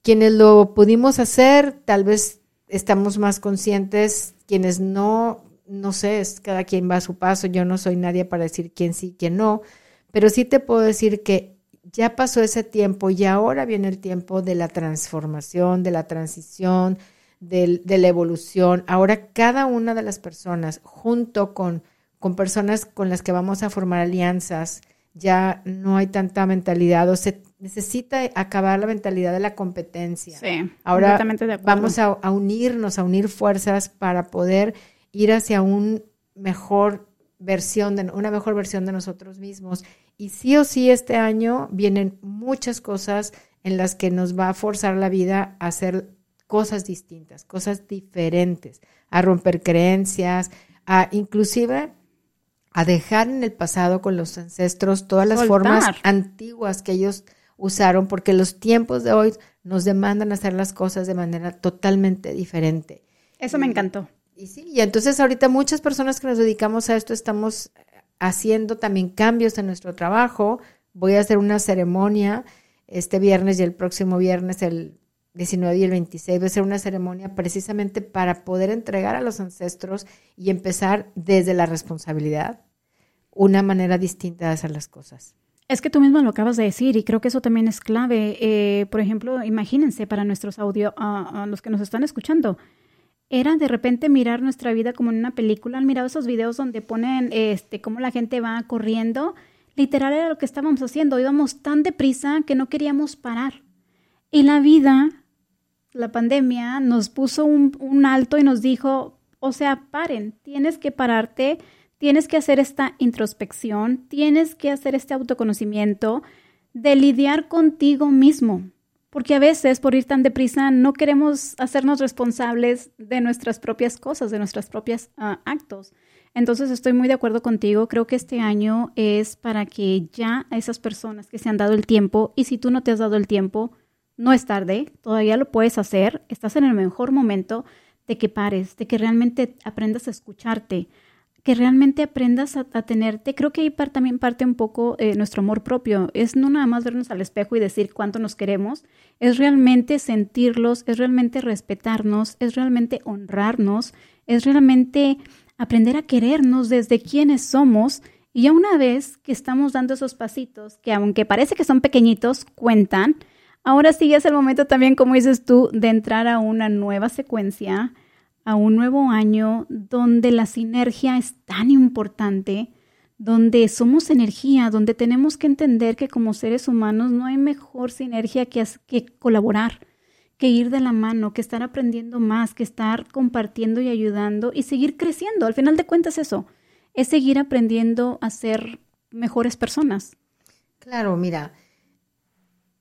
quienes lo pudimos hacer, tal vez estamos más conscientes, quienes no, no sé, es cada quien va a su paso, yo no soy nadie para decir quién sí, quién no, pero sí te puedo decir que ya pasó ese tiempo y ahora viene el tiempo de la transformación, de la transición, de, de la evolución. Ahora cada una de las personas, junto con, con personas con las que vamos a formar alianzas, ya no hay tanta mentalidad o se necesita acabar la mentalidad de la competencia. Sí, Ahora vamos a, unirnos, a unir fuerzas para poder ir hacia un mejor versión de una mejor versión de nosotros mismos. Y sí o sí este año vienen muchas cosas en las que nos va a forzar la vida a hacer cosas distintas, cosas diferentes, a romper creencias, a inclusive a dejar en el pasado con los ancestros todas las formas antiguas que ellos usaron, porque los tiempos de hoy nos demandan hacer las cosas de manera totalmente diferente. Eso me encantó. Y sí, y entonces ahorita muchas personas que nos dedicamos a esto estamos haciendo también cambios en nuestro trabajo. Voy a hacer una ceremonia este viernes y el próximo viernes, el 19 y el 26, voy a hacer una ceremonia precisamente para poder entregar a los ancestros y empezar desde la responsabilidad una manera distinta de hacer las cosas. Es que tú mismo lo acabas de decir y creo que eso también es clave. Eh, por ejemplo, imagínense para nuestros audio, a los que nos están escuchando, era de repente mirar nuestra vida como en una película. Han mirado esos videos donde ponen este cómo la gente va corriendo. Literal era lo que estábamos haciendo. Íbamos tan deprisa que no queríamos parar. Y la vida, la pandemia, nos puso un, un alto y nos dijo, o sea, paren, tienes que pararte tienes que hacer esta introspección, tienes que hacer este autoconocimiento de lidiar contigo mismo, porque a veces por ir tan deprisa no queremos hacernos responsables de nuestras propias cosas, de nuestros propios ah, actos. Entonces estoy muy de acuerdo contigo, creo que este año es para que ya a esas personas que se han dado el tiempo, y si tú no te has dado el tiempo, no es tarde, todavía lo puedes hacer, estás en el mejor momento de que pares, de que realmente aprendas a escucharte, que realmente aprendas a, tenerte. Creo que ahí también parte un poco eh, nuestro amor propio. Es no nada más vernos al espejo y decir cuánto nos queremos, es realmente sentirlos, es realmente respetarnos, es realmente honrarnos, es realmente aprender a querernos desde quienes somos. Y ya una vez que estamos dando esos pasitos, que aunque parece que son pequeñitos, cuentan, ahora sí es el momento también, como dices tú, de entrar a una nueva secuencia a un nuevo año donde la sinergia es tan importante, donde somos energía, donde tenemos que entender que como seres humanos no hay mejor sinergia que, que colaborar, que ir de la mano, que estar aprendiendo más, que estar compartiendo y ayudando y seguir creciendo. Al final de cuentas eso, es seguir aprendiendo a ser mejores personas. Claro, mira,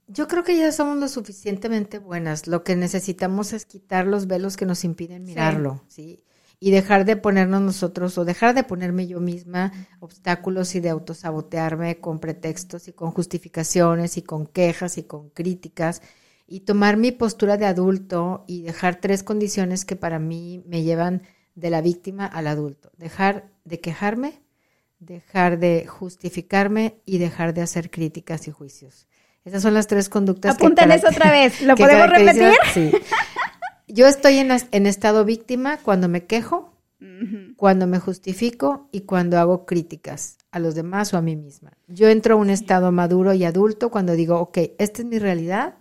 yo creo que ya somos lo suficientemente buenas. Lo que necesitamos es quitar los velos que nos impiden mirarlo, ¿sí? y dejar de ponernos nosotros o dejar de ponerme yo misma obstáculos y de autosabotearme con pretextos y con justificaciones y con quejas y con críticas y tomar mi postura de adulto y dejar tres condiciones que para mí me llevan de la víctima al adulto. Dejar de quejarme, dejar de justificarme y dejar de hacer críticas y juicios. Esas son las tres conductas. Apunten eso otra vez. (laughs) ¿Lo podemos repetir? Sí. Yo estoy en, en estado víctima cuando me quejo, cuando me justifico y cuando hago críticas a los demás o a mí misma. Yo entro a un estado maduro y adulto cuando digo, ok, esta es mi realidad,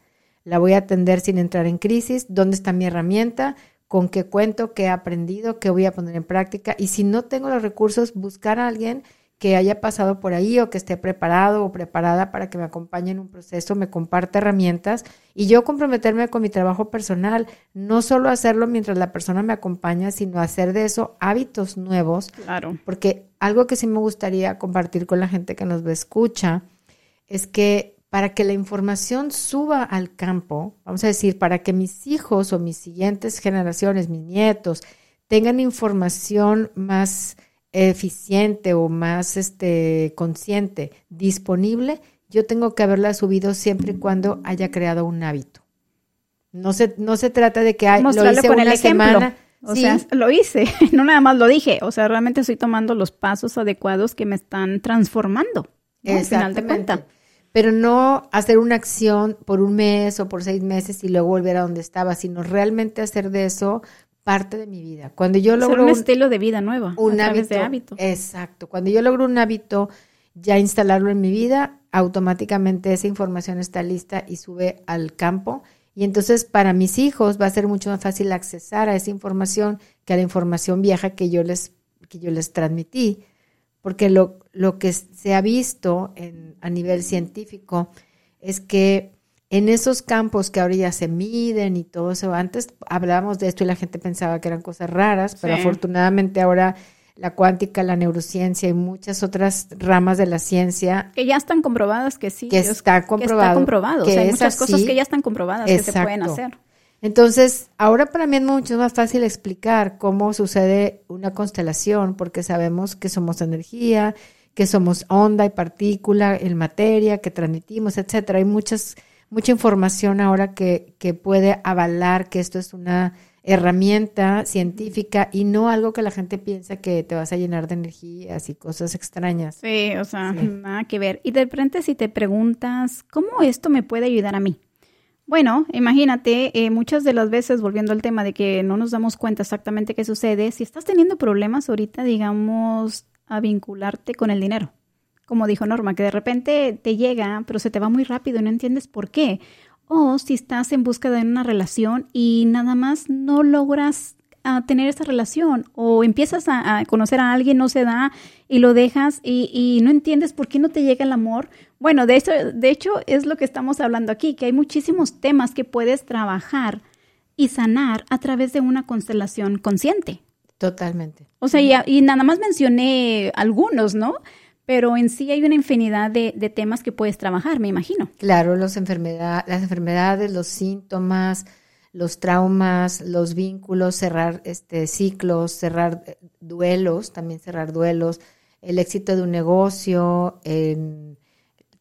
la voy a atender sin entrar en crisis, ¿dónde está mi herramienta? ¿Con qué cuento? ¿Qué he aprendido? ¿Qué voy a poner en práctica? Y si no tengo los recursos, buscar a alguien que haya pasado por ahí o que esté preparado o preparada para que me acompañe en un proceso, me comparte herramientas y yo comprometerme con mi trabajo personal, no solo hacerlo mientras la persona me acompaña, sino hacer de eso hábitos nuevos. Claro. Porque algo que sí me gustaría compartir con la gente que nos ve, escucha, es que para que la información suba al campo, vamos a decir, para que mis hijos o mis siguientes generaciones, mis nietos, tengan información más eficiente o más este, consciente disponible, yo tengo que haberla subido siempre y cuando haya creado un hábito. No se, no se trata de que hay, lo hice con una el semana. O sea, lo hice, (laughs) no nada más lo dije. O sea, realmente estoy tomando los pasos adecuados que me están transformando. Al final de cuentas. Pero no hacer una acción por un mes o por seis meses y luego volver a donde estaba, sino realmente hacer de eso parte de mi vida. Cuando yo logro un, estilo de vida nueva, un hábito, de hábito. Exacto. Cuando yo logro un hábito, ya instalarlo en mi vida, automáticamente esa información está lista y sube al campo. Y entonces para mis hijos va a ser mucho más fácil accesar a esa información que a la información vieja que yo les, que yo les transmití. Porque lo, lo que se ha visto en, a nivel científico es que en esos campos que ahora ya se miden y todo eso, antes hablábamos de esto y la gente pensaba que eran cosas raras, pero afortunadamente ahora la cuántica, la neurociencia y muchas otras ramas de la ciencia. Que ya están comprobadas que sí. Que está comprobado. Que está comprobado. o sea, hay muchas cosas que ya están comprobadas que se pueden hacer. Entonces, ahora para mí es mucho más fácil explicar cómo sucede una constelación, porque sabemos que somos energía, que somos onda y partícula en materia, que transmitimos, etcétera. Hay muchas mucha información ahora que, que puede avalar que esto es una herramienta científica y no algo que la gente piensa que te vas a llenar de energías y cosas extrañas. Sí, o sea, nada que ver. Y de repente si te preguntas, ¿cómo esto me puede ayudar a mí? Bueno, imagínate, eh, muchas de las veces, volviendo al tema de que no nos damos cuenta exactamente qué sucede, si estás teniendo problemas ahorita, digamos, a vincularte con el dinero como dijo Norma, que de repente te llega, pero se te va muy rápido y no entiendes por qué. O si estás en búsqueda de una relación y nada más no logras a ah, tener esa relación o empiezas a, conocer a alguien, no se da y lo dejas y, y, no entiendes por qué no te llega el amor. Bueno, de, eso, de hecho es lo que estamos hablando aquí, que hay muchísimos temas que puedes trabajar y sanar a través de una constelación consciente. Totalmente. O sea, y nada más mencioné algunos, ¿no? Pero en sí hay una infinidad de, temas que puedes trabajar, me imagino. Claro, los enfermedad, las enfermedades, los síntomas, los traumas, los vínculos, cerrar este, ciclos, cerrar eh, duelos, también cerrar duelos, el éxito de un negocio,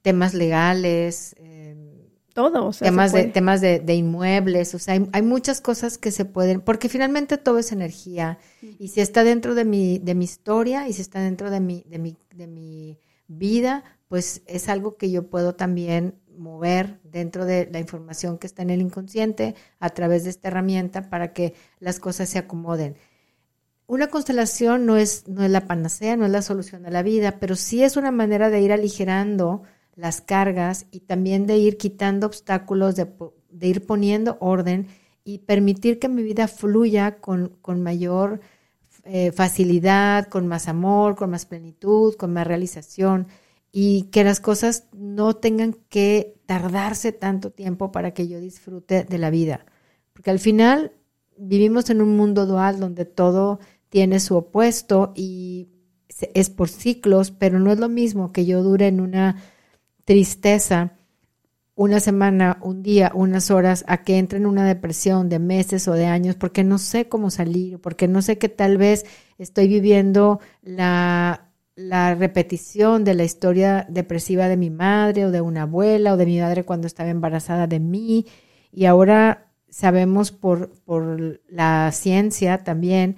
temas legales, todo, temas, de, temas de, inmuebles, o sea, hay, muchas cosas que se pueden, porque finalmente todo es energía, y si está dentro de mi, de mi historia, y si está dentro de mi, de mi, de mi vida, pues es algo que yo puedo también mover dentro de la información que está en el inconsciente a través de esta herramienta para que las cosas se acomoden. Una constelación no es, no es la panacea, no es la solución a la vida, pero sí es una manera de ir aligerando las cargas y también de ir quitando obstáculos, de, ir poniendo orden y permitir que mi vida fluya con, con mayor eh, facilidad, con más amor, con más plenitud, con más realización y que las cosas no tengan que tardarse tanto tiempo para que yo disfrute de la vida. Porque al final vivimos en un mundo dual donde todo tiene su opuesto y es por ciclos, pero no es lo mismo que yo dure en una tristeza una semana, un día, unas horas a que entre en una depresión de meses o de años porque no sé cómo salir, porque no sé que tal vez estoy viviendo la, la repetición de la historia depresiva de mi madre o de una abuela o de mi madre cuando estaba embarazada de mí. Y ahora sabemos por, por la ciencia también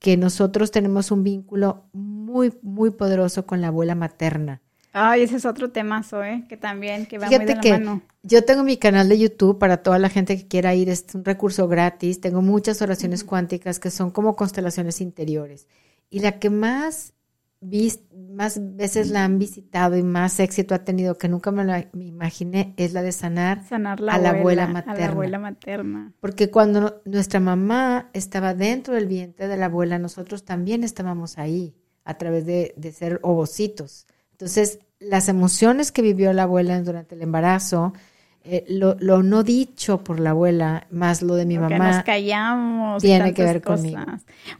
que nosotros tenemos un vínculo muy, muy poderoso con la abuela materna. Ay, ese es otro tema, Zoe, que también que va muy de la que mano. Yo tengo mi canal de YouTube para toda la gente que quiera ir, es un recurso gratis. Tengo muchas oraciones cuánticas que son como constelaciones interiores. Y la que más más veces la han visitado y más éxito ha tenido que nunca me lo imaginé es la de sanar, a, la abuela materna. a la abuela materna. Porque cuando nuestra mamá estaba dentro del vientre de la abuela, nosotros también estábamos ahí a través de, de ser ovocitos. Entonces, las emociones que vivió la abuela durante el embarazo, eh, lo, no dicho por la abuela, más lo de mi mamá. nos callamos. Tiene que ver cosas. conmigo.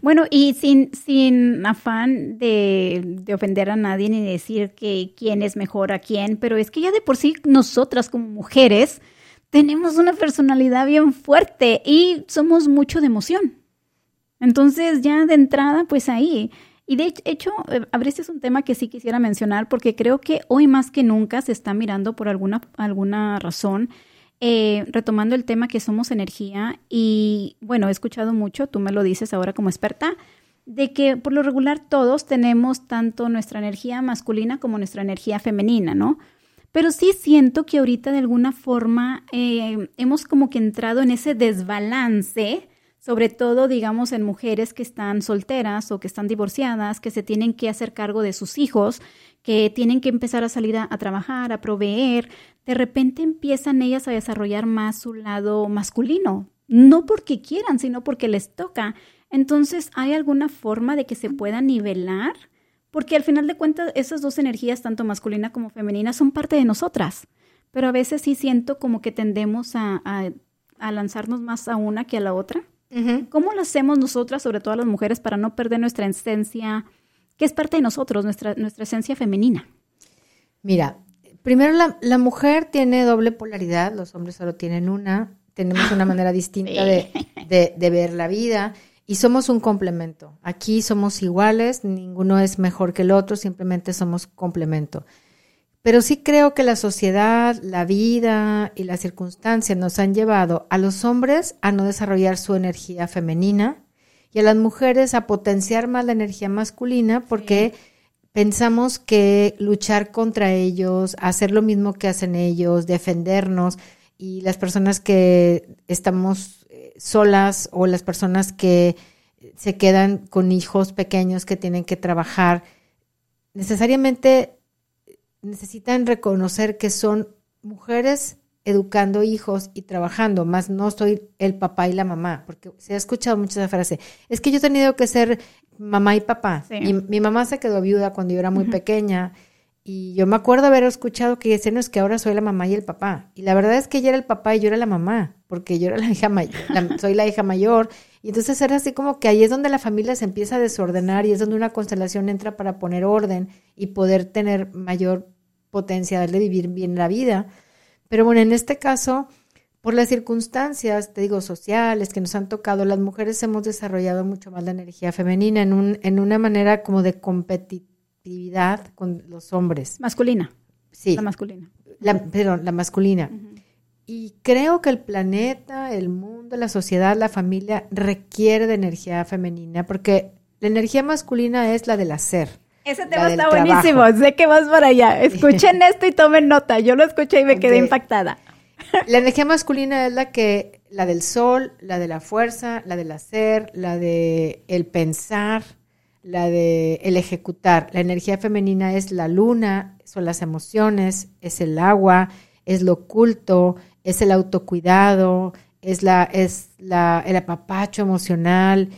Bueno, y sin, sin afán de, de, ofender a nadie ni decir que quién es mejor a quién, pero es que ya de por sí nosotras como mujeres tenemos una personalidad bien fuerte y somos mucho de emoción. Entonces ya de entrada, pues ahí y de hecho, eh, abriste un tema que sí quisiera mencionar porque creo que hoy más que nunca se está mirando por alguna, alguna razón, eh, retomando el tema que somos energía y bueno, he escuchado mucho, tú me lo dices ahora como experta, de que por lo regular todos tenemos tanto nuestra energía masculina como nuestra energía femenina, ¿no? Pero sí siento que ahorita de alguna forma eh, hemos como que entrado en ese desbalance sobre todo, digamos, en mujeres que están solteras o que están divorciadas, que se tienen que hacer cargo de sus hijos, que tienen que empezar a salir a, trabajar, a proveer, de repente empiezan ellas a desarrollar más su lado masculino, no porque quieran, sino porque les toca. Entonces, ¿hay alguna forma de que se pueda nivelar? Porque al final de cuentas, esas dos energías, tanto masculina como femenina, son parte de nosotras. Pero a veces sí siento como que tendemos a, a lanzarnos más a una que a la otra. ¿Cómo lo hacemos nosotras, sobre todo las mujeres, para no perder nuestra esencia, que es parte de nosotros, nuestra, nuestra esencia femenina? Mira, primero la, mujer tiene doble polaridad, los hombres solo tienen una, tenemos una manera (laughs) distinta de, de, ver la vida y somos un complemento. Aquí somos iguales, ninguno es mejor que el otro, simplemente somos complemento. Pero sí creo que la sociedad, la vida y las circunstancias nos han llevado a los hombres a no desarrollar su energía femenina y a las mujeres a potenciar más la energía masculina porque pensamos que luchar contra ellos, hacer lo mismo que hacen ellos, defendernos y las personas que estamos eh, solas o las personas que se quedan con hijos pequeños que tienen que trabajar, necesariamente necesitan reconocer que son mujeres educando hijos y trabajando, más no soy el papá y la mamá, porque se ha escuchado mucho esa frase. Es que yo he tenido que ser mamá y papá. Mi, mi, mamá se quedó viuda cuando yo era muy pequeña y yo me acuerdo haber escuchado que decían es que ahora soy la mamá y el papá. Y la verdad es que ella era el papá y yo era la mamá, porque yo era la hija mayor, soy la hija mayor. Y entonces era así como que ahí es donde la familia se empieza a desordenar y es donde una constelación entra para poner orden y poder tener mayor potencial de vivir bien la vida. Pero bueno, en este caso, por las circunstancias, te digo, sociales que nos han tocado, las mujeres hemos desarrollado mucho más la energía femenina en, un, en una manera como de competitividad con los hombres. Masculina. Sí. La masculina. La, perdón, la masculina. Y creo que el planeta, el mundo, la sociedad, la familia requiere de energía femenina porque la energía masculina es la del hacer. Ese tema está buenísimo, sé que vas para allá. (laughs) Escuchen esto y tomen nota. Yo lo escuché y me quedé impactada. La energía masculina es la que, la del sol, la de la fuerza, la del hacer, la de el pensar, la de el ejecutar. La energía femenina es la luna, son las emociones, es el agua, es lo oculto, es el autocuidado, es la, es la, el apapacho emocional.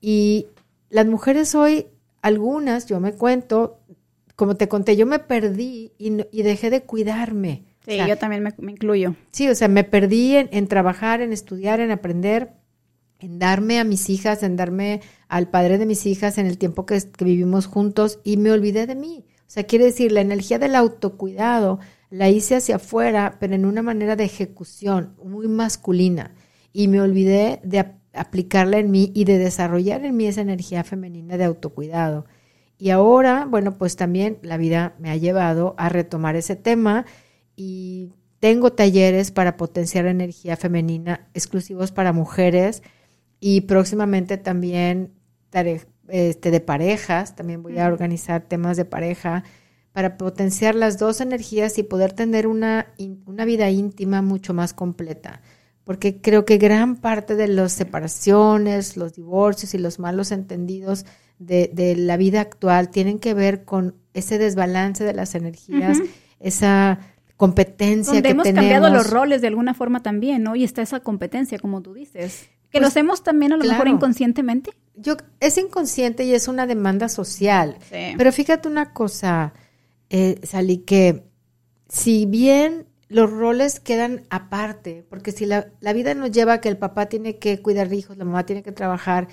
Y las mujeres hoy algunas, yo me cuento, como te conté, yo me perdí y, dejé de cuidarme. Sí, yo también me, incluyo. Sí, o sea, me perdí en, trabajar, en estudiar, en aprender, en darme a mis hijas, en darme al padre de mis hijas en el tiempo que, que vivimos juntos y me olvidé de mí. O sea, quiere decir, la energía del autocuidado, la hice hacia afuera, pero en una manera de ejecución muy masculina. Y me olvidé de aplicarla en mí y de desarrollar en mí esa energía femenina de autocuidado. Y ahora, bueno, pues también la vida me ha llevado a retomar ese tema y tengo talleres para potenciar energía femenina exclusivos para mujeres y próximamente también este, de parejas, también voy a organizar temas de pareja para potenciar las dos energías y poder tener una, una vida íntima mucho más completa. Porque creo que gran parte de las separaciones, los divorcios y los malos entendidos de, de la vida actual tienen que ver con ese desbalance de las energías, esa competencia Donde que hemos cambiado los roles de alguna forma también, ¿no? Y está esa competencia, como tú dices. Que lo pues, hacemos también a lo mejor inconscientemente. Yo, es inconsciente y es una demanda social. Pero fíjate una cosa, eh, Sally, que si bien los roles quedan aparte, porque si la, la vida nos lleva a que el papá tiene que cuidar de hijos, la mamá tiene que trabajar,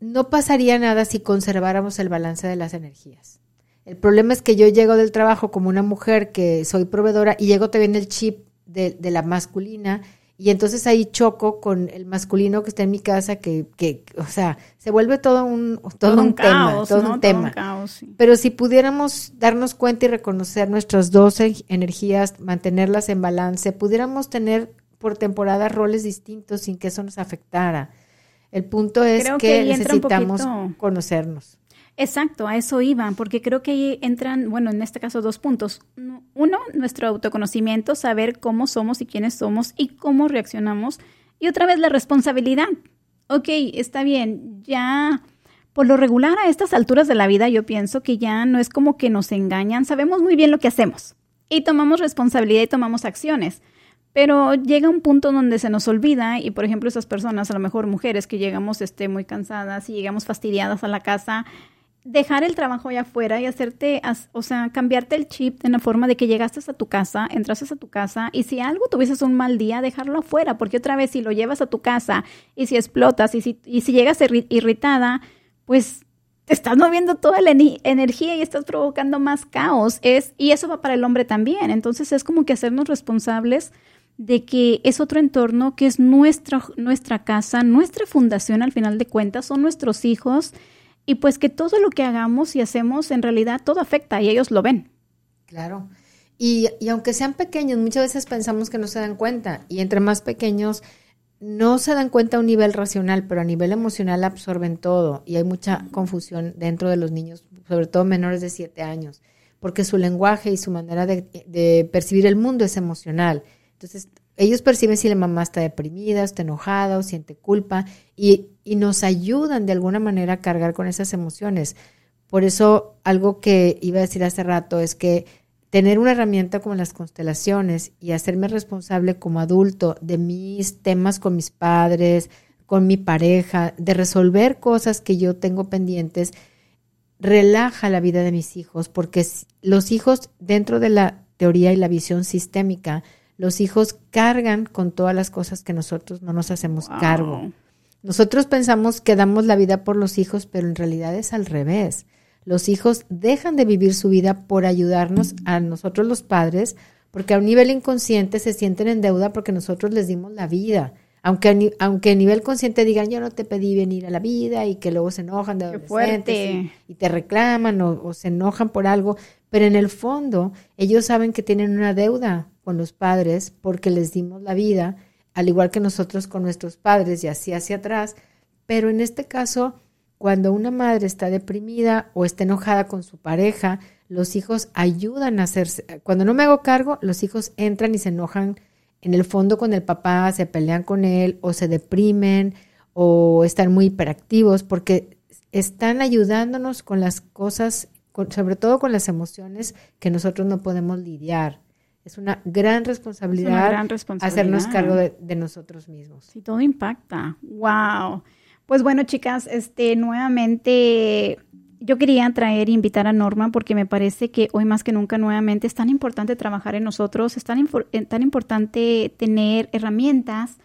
no pasaría nada si conserváramos el balance de las energías. El problema es que yo llego del trabajo como una mujer que soy proveedora y llego también el chip de, la masculina y entonces ahí choco con el masculino que está en mi casa que, que o sea, se vuelve todo un, todo, un, tema, todo un tema. Pero si pudiéramos darnos cuenta y reconocer nuestras dos energías, mantenerlas en balance, pudiéramos tener por temporada roles distintos sin que eso nos afectara. El punto es que, necesitamos conocernos. Exacto, a eso iban, porque creo que ahí entran, bueno, en este caso dos puntos. Uno, nuestro autoconocimiento, saber cómo somos y quiénes somos y cómo reaccionamos. Y otra vez la responsabilidad. Ok, está bien, ya por lo regular a estas alturas de la vida yo pienso que ya no es como que nos engañan, sabemos muy bien lo que hacemos y tomamos responsabilidad y tomamos acciones. Pero llega un punto donde se nos olvida y, por ejemplo, esas personas, a lo mejor mujeres que llegamos este, muy cansadas y llegamos fastidiadas a la casa, dejar el trabajo allá afuera y hacerte, o sea, cambiarte el chip de una forma de que llegaste a tu casa, entraste a tu casa y si algo tuvieses un mal día, dejarlo afuera, porque otra vez si lo llevas a tu casa y si explotas y si, y si llegas irritada, pues te estás moviendo toda la energía y estás provocando más caos. Es, y eso va para el hombre también. Entonces es como que hacernos responsables de que es otro entorno, que es nuestra, nuestra casa, nuestra fundación al final de cuentas, son nuestros hijos y pues que todo lo que hagamos y hacemos en realidad todo afecta y ellos lo ven. Claro. Y, y, aunque sean pequeños, muchas veces pensamos que no se dan cuenta y entre más pequeños no se dan cuenta a un nivel racional, pero a nivel emocional absorben todo y hay mucha confusión dentro de los niños, sobre todo menores de 7 años, porque su lenguaje y su manera de, de percibir el mundo es emocional. Entonces, ellos perciben si la mamá está deprimida, está enojada o siente culpa y, y nos ayudan de alguna manera a cargar con esas emociones. Por eso algo que iba a decir hace rato es que tener una herramienta como las constelaciones y hacerme responsable como adulto de mis temas con mis padres, con mi pareja, de resolver cosas que yo tengo pendientes, relaja la vida de mis hijos, porque los hijos dentro de la teoría y la visión sistémica los hijos cargan con todas las cosas que nosotros no nos hacemos cargo. Nosotros pensamos que damos la vida por los hijos, pero en realidad es al revés. Los hijos dejan de vivir su vida por ayudarnos a nosotros los padres, porque a un nivel inconsciente se sienten en deuda porque nosotros les dimos la vida. Aunque a, aunque a nivel consciente digan, yo no te pedí venir a la vida y que luego se enojan de adolescentes y, te reclaman o, o se enojan por algo, pero en el fondo ellos saben que tienen una deuda con los padres porque les dimos la vida, al igual que nosotros con nuestros padres y así hacia atrás. Pero en este caso, cuando una madre está deprimida o está enojada con su pareja, los hijos ayudan a hacerse. Cuando no me hago cargo, los hijos entran y se enojan en el fondo con el papá, se pelean con él o se deprimen o están muy hiperactivos porque están ayudándonos con las cosas, sobre todo con las emociones que nosotros no podemos lidiar. Es una gran responsabilidad, hacernos cargo de, nosotros mismos. Sí, todo impacta. Wow. Pues bueno, chicas, este nuevamente yo quería traer e invitar a Norma porque me parece que hoy más que nunca nuevamente es tan importante trabajar en nosotros, es tan, tan importante tener herramientas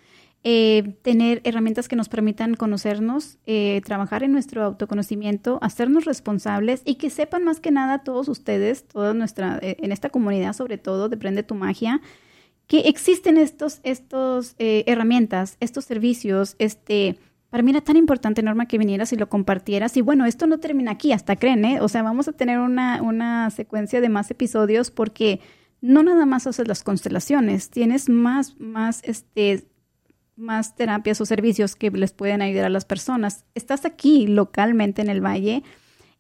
eh, tener herramientas que nos permitan conocernos, eh, trabajar en nuestro autoconocimiento, hacernos responsables y que sepan más que nada todos ustedes, toda nuestra, eh, en esta comunidad sobre todo, de Prende tu Magia, que existen estos, estos herramientas, estos servicios, este... Para mí era tan importante, Norma, que vinieras y lo compartieras. Y bueno, esto no termina aquí, hasta creen, ¿eh? O sea, vamos a tener una, una secuencia de más episodios porque no nada más haces las constelaciones, tienes más, más, este, más terapias o servicios que les pueden ayudar a las personas. Estás aquí localmente en el valle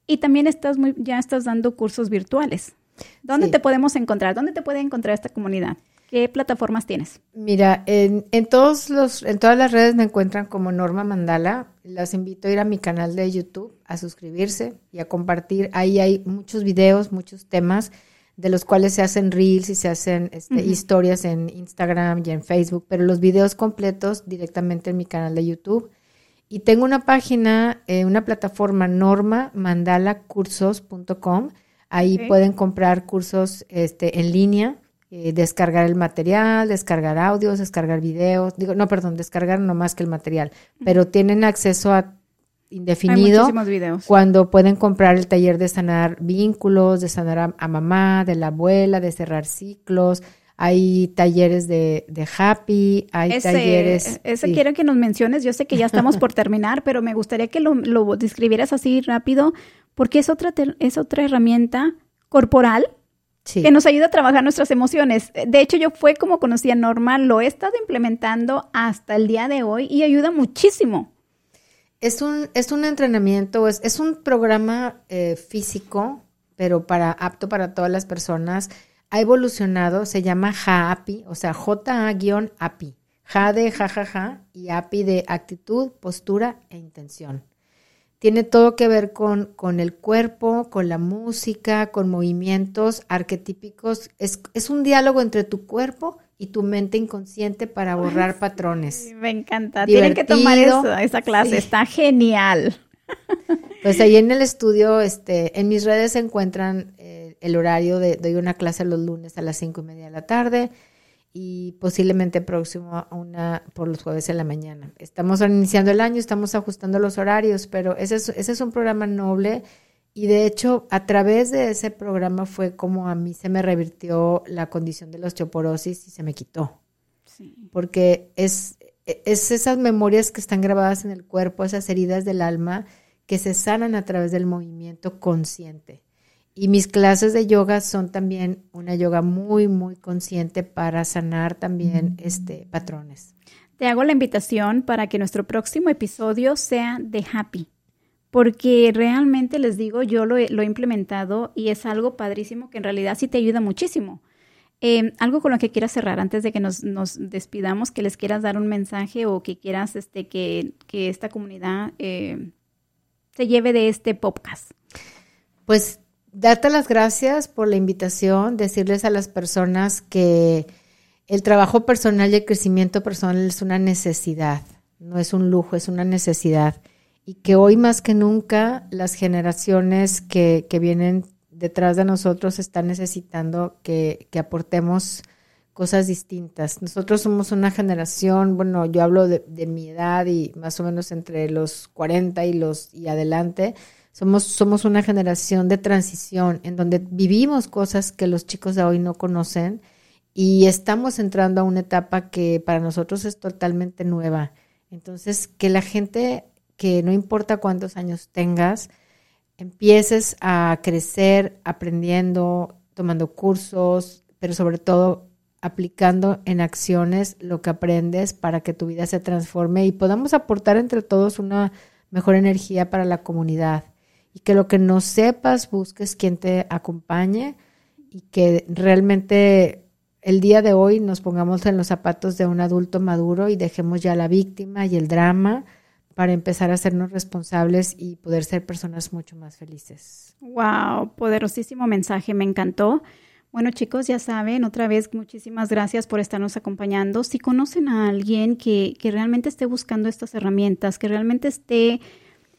y también estás muy, ya estás dando cursos virtuales. ¿Dónde te podemos encontrar? ¿Dónde te puede encontrar esta comunidad? ¿Qué plataformas tienes? Mira, en, en, todos los, en todas las redes me encuentran como Norma Mandala. Las invito a ir a mi canal de YouTube, a suscribirse y a compartir. Ahí hay muchos videos, muchos temas de los cuales se hacen reels y se hacen este, historias en Instagram y en Facebook, pero los videos completos directamente en mi canal de YouTube. Y tengo una página, eh, una plataforma normamandalacursos.com. Ahí pueden comprar cursos este, en línea, eh, descargar el material, descargar audios, descargar videos. Digo, no, perdón, descargar no más que el material, pero tienen acceso a indefinido. Cuando pueden comprar el taller de sanar vínculos, de sanar a, mamá, de la abuela, de cerrar ciclos. Hay talleres de, happy, hay talleres. Ese quiero que nos menciones. Yo sé que ya estamos por (laughs) terminar, pero me gustaría que lo, describieras así rápido, porque es otra, es otra herramienta corporal que nos ayuda a trabajar nuestras emociones. De hecho, yo fue como conocía Norma, lo he estado implementando hasta el día de hoy y ayuda muchísimo. Es un, es un entrenamiento, es, es un programa eh, físico, pero para apto para todas las personas. Ha evolucionado, se llama JAPI, o sea, J-A-API. Ja de jajaja y API de actitud, postura e intención. Tiene todo que ver con, con el cuerpo, con la música, con movimientos arquetípicos. Es, es un diálogo entre tu cuerpo y tu mente inconsciente para borrar patrones. Me encanta. Tienen que tomar esa clase, está genial. (laughs) Pues ahí en el estudio, este, en mis redes se encuentran eh, el horario de, doy una clase los lunes a las cinco y media de la tarde y posiblemente próximo a una por los jueves en la mañana. Estamos iniciando el año, estamos ajustando los horarios, pero ese es, ese es un programa noble y de hecho, a través de ese programa fue como a mí se me revirtió la condición de la osteoporosis y se me quitó. Porque es, es esas memorias que están grabadas en el cuerpo, esas heridas del alma, que se sanan a través del movimiento consciente. Y mis clases de yoga son también una yoga muy, muy consciente para sanar también este, patrones. Te hago la invitación para que nuestro próximo episodio sea de Happy porque realmente les digo, yo lo he, implementado y es algo padrísimo que en realidad sí te ayuda muchísimo. Em, algo con lo que quieras cerrar antes de que nos, despidamos, que les quieras dar un mensaje o que quieras este, que, esta comunidad eh, se lleve de este podcast. Pues darte las gracias por la invitación, decirles a las personas que el trabajo personal y el crecimiento personal es una necesidad, no es un lujo, es una necesidad y que hoy más que nunca las generaciones que, que vienen detrás de nosotros están necesitando que, que, aportemos cosas distintas. Nosotros somos una generación, bueno, yo hablo de, de, mi edad y más o menos entre los 40 y los y adelante, somos, somos una generación de transición en donde vivimos cosas que los chicos de hoy no conocen y estamos entrando a una etapa que para nosotros es totalmente nueva. Entonces, que la gente que no importa cuántos años tengas, empieces a crecer aprendiendo, tomando cursos, pero sobre todo aplicando en acciones lo que aprendes para que tu vida se transforme y podamos aportar entre todos una mejor energía para la comunidad. Y que lo que no sepas busques quien te acompañe y que realmente el día de hoy nos pongamos en los zapatos de un adulto maduro y dejemos ya la víctima y el drama para empezar a hacernos responsables y poder ser personas mucho más felices. Wow, poderosísimo mensaje, me encantó. Bueno, chicos, ya saben, otra vez muchísimas gracias por estarnos acompañando. Si conocen a alguien que, que realmente esté buscando estas herramientas, que realmente esté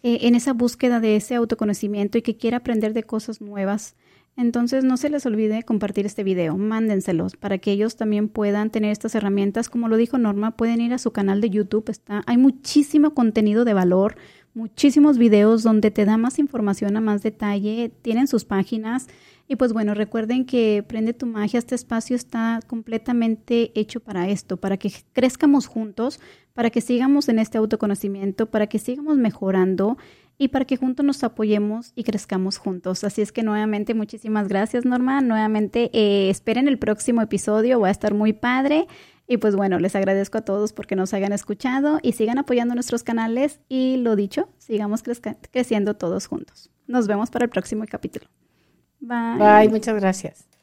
eh, en esa búsqueda de ese autoconocimiento y que quiera aprender de cosas nuevas, Entonces no se les olvide compartir este video, mándenselos para que ellos también puedan tener estas herramientas. Como lo dijo Norma, pueden ir a su canal de YouTube, está, hay muchísimo contenido de valor, muchísimos videos donde te da más información a más detalle, tienen sus páginas. Y pues bueno, recuerden que Prende tu magia, este espacio está completamente hecho para esto, para que crezcamos juntos, para que sigamos en este autoconocimiento, para que sigamos mejorando y para que juntos nos apoyemos y crezcamos juntos. Así es que nuevamente muchísimas gracias Norma, nuevamente eh, esperen el próximo episodio, va a estar muy padre. Y pues bueno, les agradezco a todos porque nos hayan escuchado y sigan apoyando nuestros canales y lo dicho, sigamos creciendo todos juntos. Nos vemos para el próximo capítulo. Bye. Bye, muchas gracias.